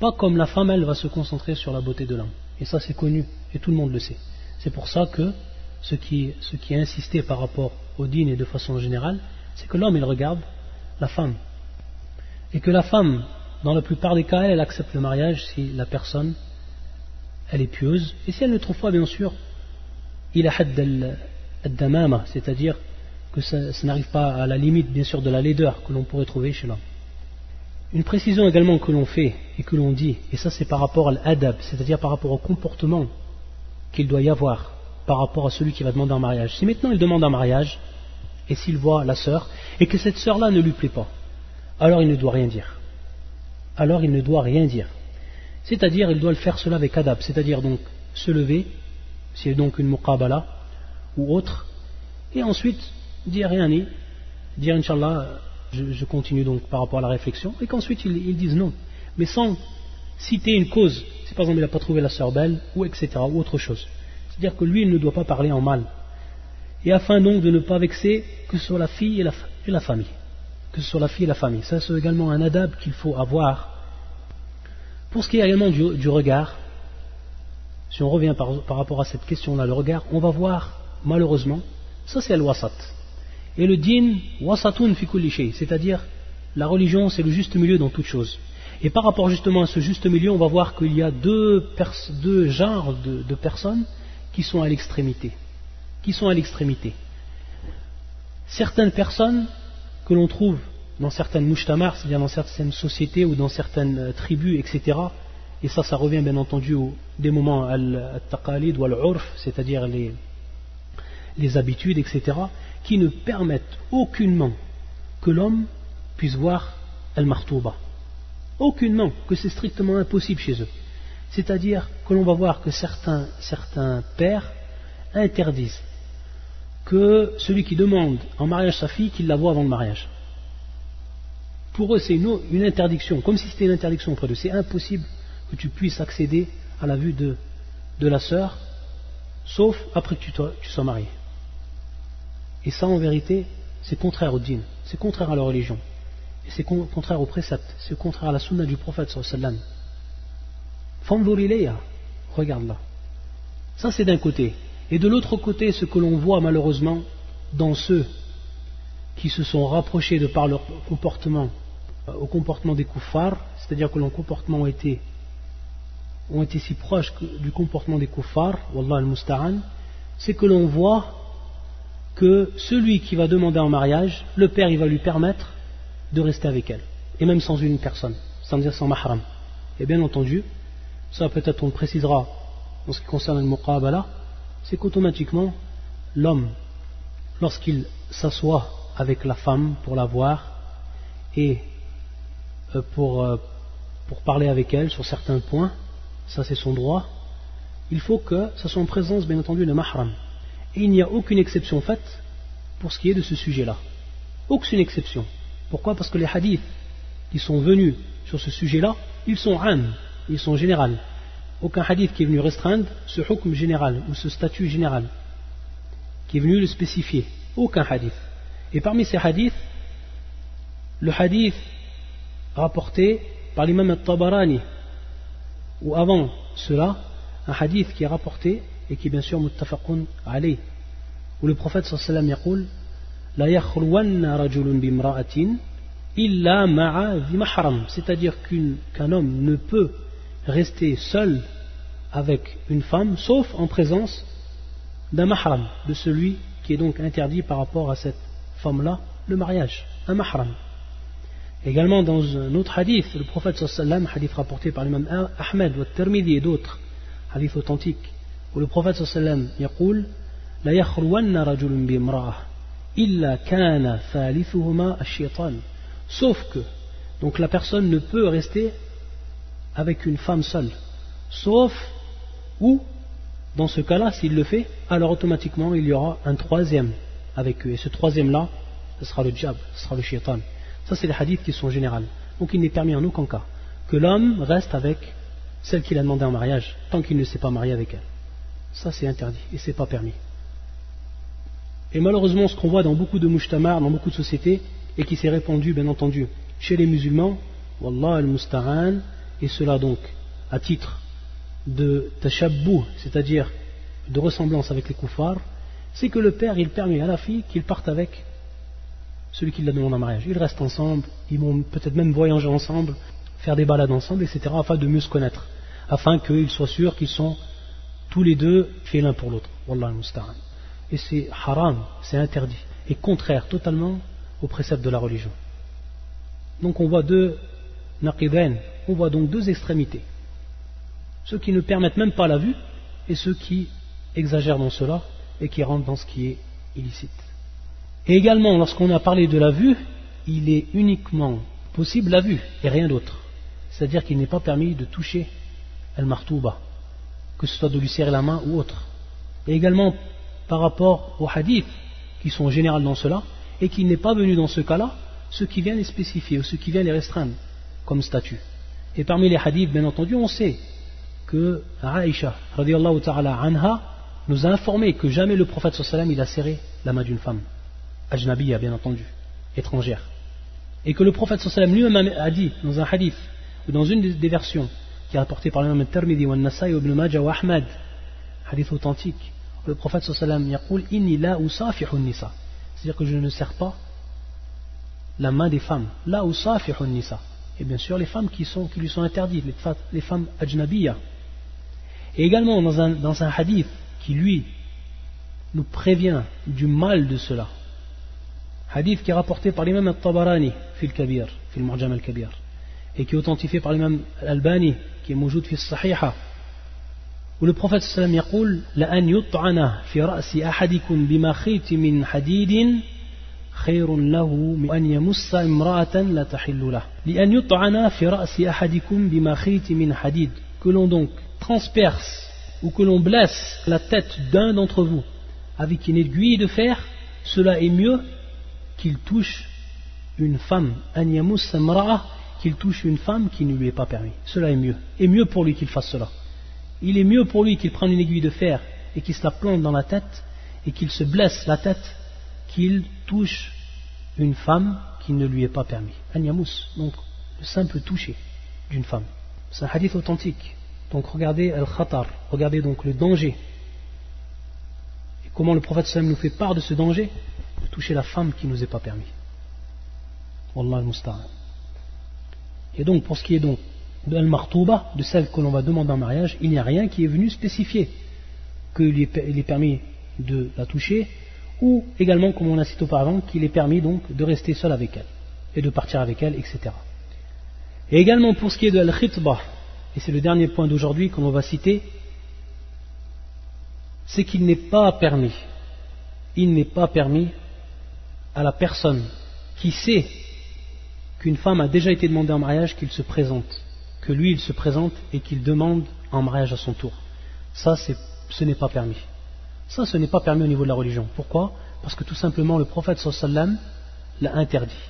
A: pas comme la femme elle va se concentrer sur la beauté de l'homme. Et ça c'est connu et tout le monde le sait. C'est pour ça que ce qui, ce est insisté par rapport au dîne et de façon générale, c'est que l'homme il regarde la femme. Et que la femme, dans la plupart des cas, elle, accepte le mariage si la personne elle est pieuse. Et si elle ne trouve pas, bien sûr, il a damama c'est-à-dire que ça, n'arrive pas à la limite, bien sûr, de la laideur que l'on pourrait trouver chez l'homme. Une précision également que l'on fait et que l'on dit, et ça c'est par rapport à l'adab, c'est-à-dire par rapport au comportement qu'il doit y avoir par rapport à celui qui va demander un mariage. Si maintenant il demande un mariage, et s'il voit la sœur, et que cette sœur-là ne lui plaît pas, alors il ne doit rien dire. Alors il ne doit rien dire. C'est-à-dire, il doit le faire cela avec adab, c'est-à-dire donc se lever, a donc une muqabala ou autre, et ensuite dire rien dire Inch'Allah, je, continue donc par rapport à la réflexion, et qu'ensuite ils, disent non, mais sans citer une cause si par exemple il n'a pas trouvé la sœur belle, ou etc., ou autre chose. C'est-à-dire que lui, il ne doit pas parler en mal. Et afin donc de ne pas vexer que ce soit la fille et la, famille. Que ce la fille et la famille. Ça, c'est également un adab qu'il faut avoir. Pour ce qui est également du, regard, si on revient par, rapport à cette question-là, le regard, on va voir, malheureusement, ça c'est al-wasat. Et le din, wasatun fi c'est-à-dire la religion, c'est le juste milieu dans toute chose. Et par rapport justement à ce juste milieu, on va voir qu'il y a deux, genres de, personnes qui sont à l'extrémité. Qui sont à l'extrémité. Certaines personnes que l'on trouve dans certaines mouchtamars, c'est-à-dire dans certaines sociétés ou dans certaines euh, tribus, etc. Et ça, ça revient bien entendu des moments al-taqalid ou al-urf, c'est-à-dire les, les habitudes, etc., qui ne permettent aucunement que l'homme puisse voir al-martouba aucunement que c'est strictement impossible chez eux. C'est-à-dire que l'on va voir que certains, certains pères interdisent que celui qui demande en mariage sa fille, qu'il la voit avant le mariage. Pour eux, c'est une, interdiction, comme si c'était une interdiction auprès d'eux. C'est impossible que tu puisses accéder à la vue de, la sœur, sauf après que tu sois marié. Et ça, en vérité, c'est contraire au dîn, c'est contraire à la religion. C'est contraire au précepte, c'est contraire à la sunna du prophète sallam. regarde là. Ça c'est d'un côté. Et de l'autre côté, ce que l'on voit malheureusement dans ceux qui se sont rapprochés de par leur comportement euh, au comportement des kuffars, c'est-à-dire que leurs comportements ont été, si proches du comportement des kuffars, Wallah al-Musta'an, c'est que l'on voit que celui qui va demander en mariage, le père il va lui permettre de rester avec elle, et même sans une personne, sans dire sans mahram. Et bien entendu, ça peut-être on le précisera en ce qui concerne le muqabala, c'est qu'automatiquement, l'homme, lorsqu'il s'assoit avec la femme pour la voir et euh, pour, euh, pour parler avec elle sur certains points, ça c'est son droit, il faut que ça soit en présence bien entendu de mahram. Et il n'y a aucune exception faite pour ce qui est de ce sujet-là. Aucune exception. Pourquoi? Parce que les hadiths qui sont venus sur ce sujet-là, ils sont an, ils sont généraux. Aucun hadith qui est venu restreindre ce hukm général ou ce statut général qui est venu le spécifier. Aucun hadith. Et parmi ces hadiths, le hadith rapporté par l'imam al-Tabarani, ou avant cela, un hadith qui est rapporté et qui est bien sûr muttafaqun alayh, où le prophète sallallahu alayhi wa sallam la yakhluwanna rajulun bimra'atin illa ma'a mahram, c'est-à-dire qu'un homme ne peut rester seul avec une femme sauf en présence d'un mahram, de celui qui est donc interdit par rapport à cette femme-là, le mariage, un mahram. Également dans un autre hadith, le prophète sallam, hadith rapporté par l'imam Ahmed, ou Tirmidhi et d'autres, hadith authentiques, où le prophète sallam يقول لا يخلون رجل بامرأة إلا كان ثالثهما الشيطان sauf que donc la personne ne peut rester avec une femme seule sauf ou dans ce cas-là s'il le fait alors automatiquement il y aura un troisième avec eux et ce troisième là ce sera le diable ce sera le shaitan ça c'est les hadiths qui sont généraux donc il n'est permis en aucun cas que l'homme reste avec celle qu'il a demandé en mariage tant qu'il ne s'est pas marié avec elle ça c'est interdit et c'est pas permis. Et malheureusement ce qu'on voit dans beaucoup de mujtamar dans beaucoup de sociétés et qui s'est répandu bien entendu chez les musulmans Wallah al-Musta'an et cela donc à titre de tashabbu c'est-à-dire de ressemblance avec les koufars c'est que le père il permet à la fille qu'il parte avec celui qui la demande en mariage. Ils restent ensemble ils vont peut-être même voyager ensemble faire des balades ensemble etc afin de mieux se connaître afin qu'ils soient sûrs qu'ils sont tous les deux faits l'un pour l'autre et c'est haram c'est interdit et contraire totalement aux préceptes de la religion. Donc on voit deux naqidain, on voit donc deux extrémités. Ceux qui ne permettent même pas la vue et ceux qui exagèrent dans cela et qui rentrent dans ce qui est illicite. Et également, lorsqu'on a parlé de la vue, il est uniquement possible la vue et rien d'autre. C'est-à-dire qu'il n'est pas permis de toucher al-martouba, que ce soit de lui serrer la main ou autre. Et également, par rapport aux hadiths qui sont généraux dans cela, et qu'il n'est pas venu dans ce cas-là, ce qui vient les spécifier ou ce qui vient les restreindre comme statut. Et parmi les hadiths, bien entendu, on sait que Aïcha ta'ala anha nous a informé que jamais le prophète sallam il a serré la main d'une femme, ajnabiya bien entendu, étrangère. Et que le prophète sallam lui-même a dit dans un hadith, ou dans une des versions, qui est rapportée par l'imam Tirmidhi ou Nasai ibn Majah ou Ahmad, hadith authentique, le prophète sallam yaqul inni la usafihu nisa c'est-à-dire que je ne sers pas la main des femmes. Ça fait nisa. Et bien sûr, les femmes qui, sont, qui lui sont interdites, les, femmes ajnabiya. Et également dans un, dans un hadith qui, lui, nous prévient du mal de cela. Hadith qui est rapporté par l'imam al-Tabarani, fil kabir, fil mu'jam al-kabir Et qui est authentifié par l'imam al-Albani, qui est moujoud fil sahiha. Où le prophète sallam يقول لأن يطعن في رأس أحدكم بمخيط من حديد خير له من أن يمس امرأة لا تحل له لأن يطعن في رأس أحدكم بمخيط من حديد que l'on donc transperce ou que l'on blesse la tête d'un d'entre vous avec une aiguille de fer cela est mieux qu'il touche une femme أن يمس امرأة qu'il touche une femme qui ne lui est pas permis cela est mieux et mieux pour lui qu'il fasse cela il est mieux pour lui qu'il prenne une aiguille de fer et qu'il se la plante dans la tête et qu'il se blesse la tête qu'il touche une femme qui ne lui est pas permis. Anyamous, donc le simple toucher d'une femme. C'est un hadith authentique. Donc regardez al-khatar, regardez donc le danger. Et comment le prophète nous fait part de ce danger de toucher la femme qui ne nous est pas permis. Wallah al Et donc pour ce qui est donc de al-martouba, de celle que l'on va demander en mariage, il n'y a rien qui est venu spécifier qu'il est permis de la toucher, ou également, comme on a cité auparavant, qu'il est permis donc de rester seul avec elle, et de partir avec elle, etc. Et également pour ce qui est de al-khitba, et c'est le dernier point d'aujourd'hui qu'on va citer, c'est qu'il n'est pas permis, il n'est pas permis à la personne qui sait qu'une femme a déjà été demandée en mariage qu'il se présente que lui il se présente et qu'il demande en mariage à son tour. Ça, ce n'est pas permis. Ça, ce n'est pas permis au niveau de la religion. Pourquoi Parce que tout simplement le prophète sallam l'a interdit.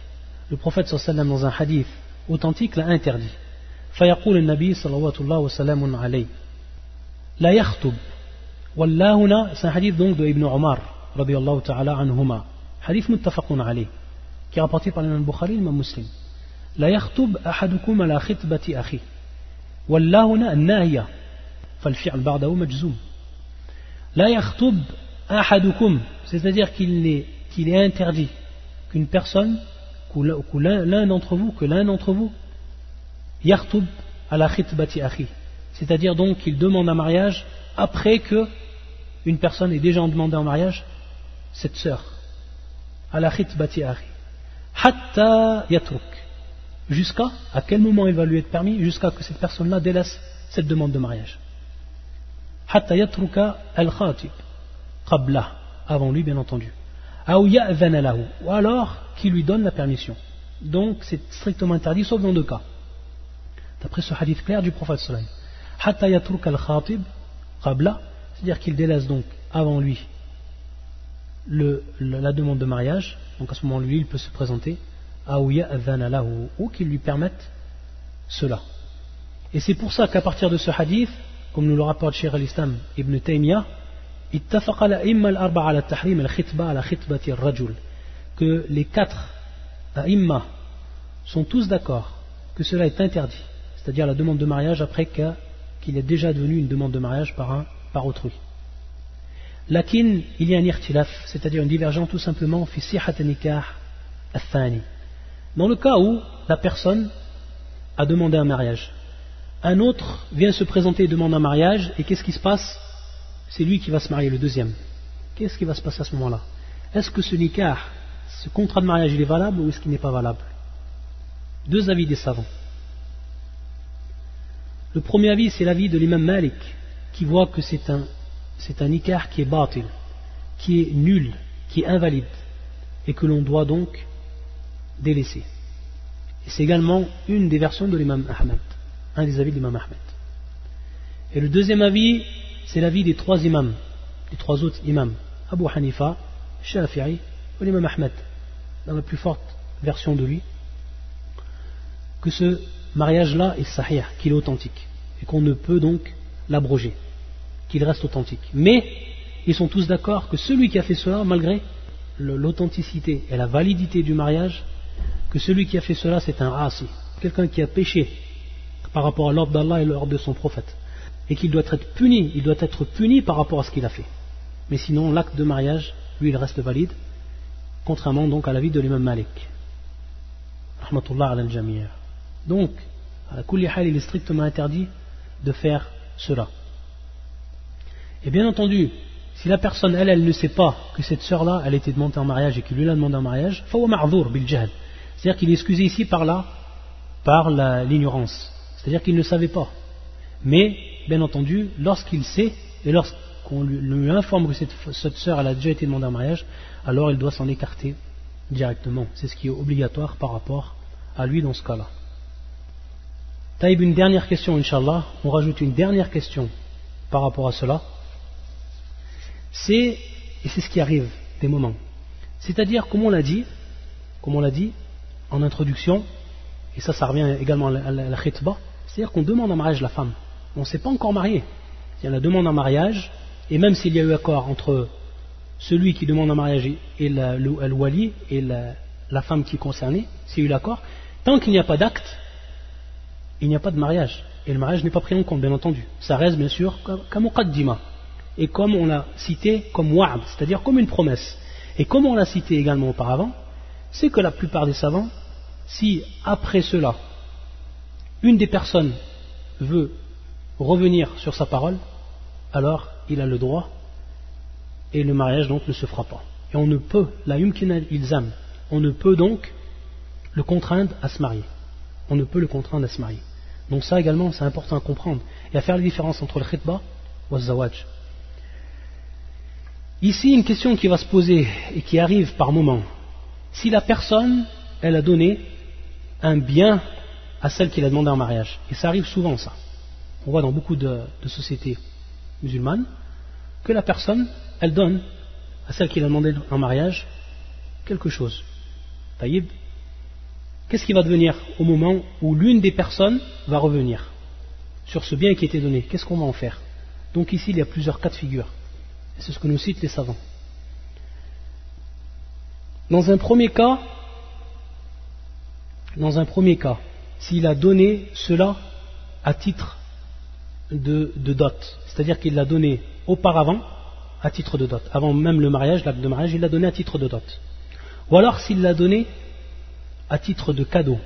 A: Le prophète sallam dans un hadith authentique l'a interdit. فيقول النبي صلى الله وسلم عليه لا يخطب والله هنا c'est un hadith donc de Ibn Omar رضي الله تعالى عنهما hadith muttafaqun alayh, qui est rapporté par l'imam Bukhari et l'imam Muslim. لا يخطب أحدكم على خطبة أخيه والله هنا الناهية فالفعل بعده مجزوم لا يخطب أحدكم c'est-à-dire qu'il est, qu'il est interdit qu'une personne que l'un d'entre vous que l'un d'entre vous yakhtoub ala khitbati akhi c'est-à-dire donc qu'il demande un mariage après que une personne ait déjà demandé en mariage cette sœur ala khitbati akhi hatta yatruk jusqu'à à quel moment il va lui être permis jusqu'à que cette personne-là délaisse cette demande de mariage. Avant lui bien entendu. Ou alors qu'il lui donne la permission. Donc c'est strictement interdit sauf dans deux cas. D'après ce hadith clair du prophète sallam. C'est-à-dire qu'il délaisse donc avant lui la demande de mariage. Donc à ce moment lui il peut se présenter ou qu'il lui permette cela. Et c'est pour ça qu'à partir de ce hadith, comme nous le rapporte Cheikh al-Islam ibn Taymiyyah, que les quatre a'imma sont tous d'accord que cela est interdit, c'est-à-dire la demande de mariage après qu'il est déjà devenu une demande de mariage par, un, par autrui. Lakin, il y a un irtilaf, c'est-à-dire une divergence tout simplement fi sihat nikah al-thani dans le cas où la personne a demandé un mariage, un autre vient se présenter et demande un mariage, et qu'est-ce qui se passe? C'est lui qui va se marier, le deuxième. Qu'est-ce qui va se passer à ce moment-là? Est-ce que ce nikah, ce contrat de mariage, il est valable ou est-ce qu'il n'est pas valable? Deux avis des savants. Le premier avis, c'est l'avis de l'imam Malik, qui voit que c'est un, c'est qui est batil, qui est nul, qui est invalide, et que l'on doit donc délaissé. Et c'est également une des versions de l'imam Ahmed, un des avis de l'imam Ahmed. Et le deuxième avis, c'est l'avis des trois imams, des trois autres imams, Abu Hanifa, Shafi'i et l'imam Ahmed, dans la plus forte version de lui, que ce mariage-là est sahih, qu'il est authentique, et qu'on ne peut donc l'abroger, qu'il reste authentique. Mais ils sont tous d'accord que celui qui a fait cela, malgré l'authenticité et la validité du mariage, que celui qui a fait cela c'est un asi, quelqu'un qui a péché par rapport à l'ordre d'Allah et l'ordre de son prophète, et qu'il doit être puni, il doit être puni par rapport à ce qu'il a fait. Mais sinon, l'acte de mariage, lui, il reste valide, contrairement donc à l'avis de l'imam Malik. Donc, à la Kulli il est strictement interdit de faire cela. Et bien entendu, si la personne, elle, elle ne sait pas que cette sœur-là, elle était demandée en mariage et qu'il lui l'a demandé en mariage, bil c'est-à-dire qu'il est excusé ici par là, par l'ignorance. C'est-à-dire qu'il ne savait pas. Mais, bien entendu, lorsqu'il sait, et lorsqu'on lui, informe que cette, sœur a déjà été demandée en mariage, alors il doit s'en écarter directement. C'est ce qui est obligatoire par rapport à lui dans ce cas-là. Taïb, une dernière question, Inch'Allah. On rajoute une dernière question par rapport à cela. C'est, et c'est ce qui arrive des moments. C'est-à-dire, comme on l'a dit, comme on l'a dit, en introduction, et ça, ça revient également à la, khitba, c'est-à-dire qu'on demande en mariage la femme. On ne s'est pas encore marié. Il y a la demande en mariage, et même s'il y a eu accord entre celui qui demande en mariage et le, wali et la, femme qui est concernée, s'il y a eu l'accord, tant qu'il n'y a pas d'acte, il n'y a pas de mariage. Et le mariage n'est pas pris en compte, bien entendu. Ça reste bien sûr comme muqaddima. Et comme on l'a cité comme wa'ad, c'est-à-dire comme une promesse. Et comme on l'a cité également auparavant, c'est que la plupart des savants si après cela, une des personnes veut revenir sur sa parole, alors il a le droit et le mariage donc ne se fera pas. Et on ne peut, la yumkina ilzam, on ne peut donc le contraindre à se marier. On ne peut le contraindre à se marier. Donc ça également, c'est important à comprendre et à faire la différence entre le khitba et le zawaj. Ici, une question qui va se poser et qui arrive par moment. Si la personne, elle a donné un bien à celle qui l'a demandé en mariage. Et ça arrive souvent, ça. On voit dans beaucoup de, sociétés musulmanes que la personne, elle donne à celle qui l'a demandé en mariage quelque chose. Taïb, qu'est-ce qui va devenir au moment où l'une des personnes va revenir sur ce bien qui a été donné? Qu'est-ce qu'on va en faire? Donc ici, il y a plusieurs cas de figure. C'est ce que nous citent les savants. Dans un premier cas, dans un premier cas, s'il a donné cela à titre de, dot, c'est-à-dire qu'il l'a donné auparavant à titre de dot, avant même le mariage, l'acte de mariage, il l'a donné à titre de dot. Ou alors s'il l'a donné à titre de cadeau.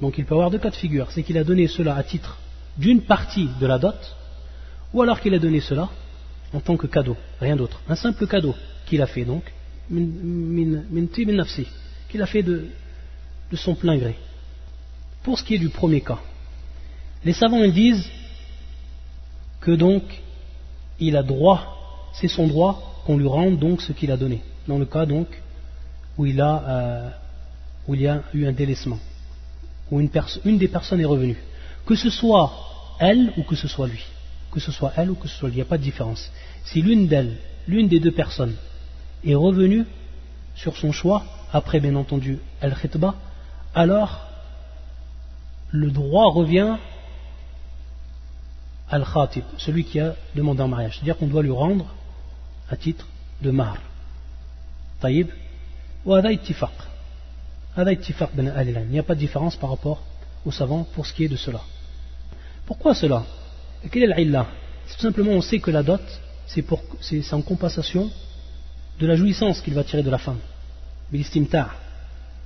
A: Donc il peut avoir deux cas de figure, c'est qu'il a donné cela à titre d'une partie de la dot, ou alors qu'il a donné cela en tant que cadeau, rien d'autre. Un simple cadeau qu'il a fait donc, qu'il a fait de, de son plein gré. Pour ce qui est du premier cas, les savants disent que donc il a droit, c'est son droit qu'on lui rende donc ce qu'il a donné. Dans le cas donc où il a, euh, où il y a eu un délaissement, où une, des personnes est revenue, que ce soit elle ou que ce soit lui, que ce soit elle ou que ce soit lui, il n'y a pas de différence. Si l'une d'elles, l'une des deux personnes est revenue sur son choix, après bien entendu el-khitba, alors le droit revient al-khatib, celui qui a demandé en mariage. C'est-à-dire qu'on doit lui rendre à titre de mar. Taïb. Ou ittifaq. Ben Il n'y a pas de différence par rapport aux savants pour ce qui est de cela. Pourquoi cela? Et quelle est l'illah Tout simplement, on sait que la dot, c'est en compensation de la jouissance qu'il va tirer de la femme.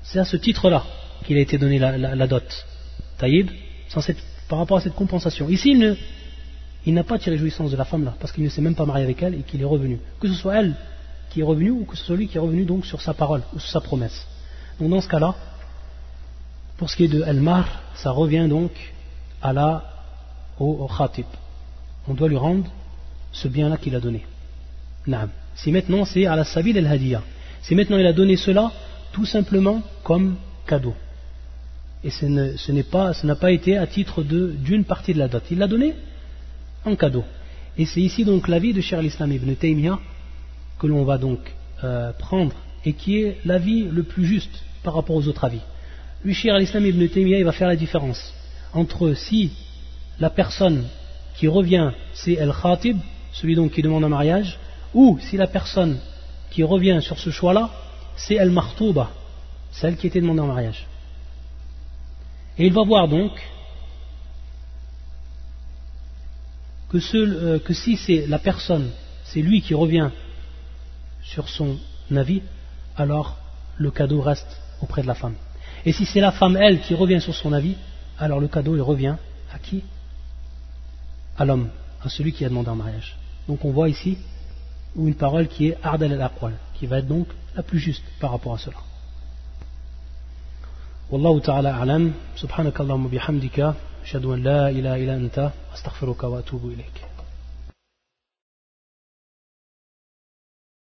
A: C'est à ce titre-là qu'il a été donné la, dot. Taïb, par rapport à cette compensation. Ici, il n'a pas tiré jouissance de la femme là, parce qu'il ne s'est même pas marié avec elle et qu'il est revenu. Que ce soit elle qui est revenue ou que ce soit lui qui est revenu donc sur sa parole ou sur sa promesse. Donc dans ce cas-là, pour ce qui est de Elmar, ça revient donc à la, au. On doit lui rendre ce bien-là qu'il a donné. Si maintenant c'est à la el hadiya, si maintenant il a donné cela tout simplement comme cadeau. Et ce n'a pas été à titre d'une partie de la dot. Il l'a donné en cadeau. Et c'est ici donc l'avis de Cheikh l'Islam ibn Taymiyyah que l'on va donc euh, prendre et qui est l'avis le plus juste par rapport aux autres avis. Lui, Cheikh l'Islam ibn Taymiyyah, il va faire la différence entre si la personne qui revient c'est El Khatib, celui donc qui demande un mariage, ou si la personne qui revient sur ce choix-là, c'est El Martouba, celle qui était demandée en mariage. Et il va voir donc que, euh, que si c'est la personne, c'est lui qui revient sur son avis, alors le cadeau reste auprès de la femme. Et si c'est la femme, elle, qui revient sur son avis, alors le cadeau, revient à qui? À l'homme, à celui qui a demandé en mariage. Donc on voit ici une parole qui est ardal al qui va être donc la plus juste par rapport à cela. والله تعالى أعلم. سبحانك اللهم وبحمدك أشهد أن لا إله إلا أنت أستغفرك وأتوب إليك.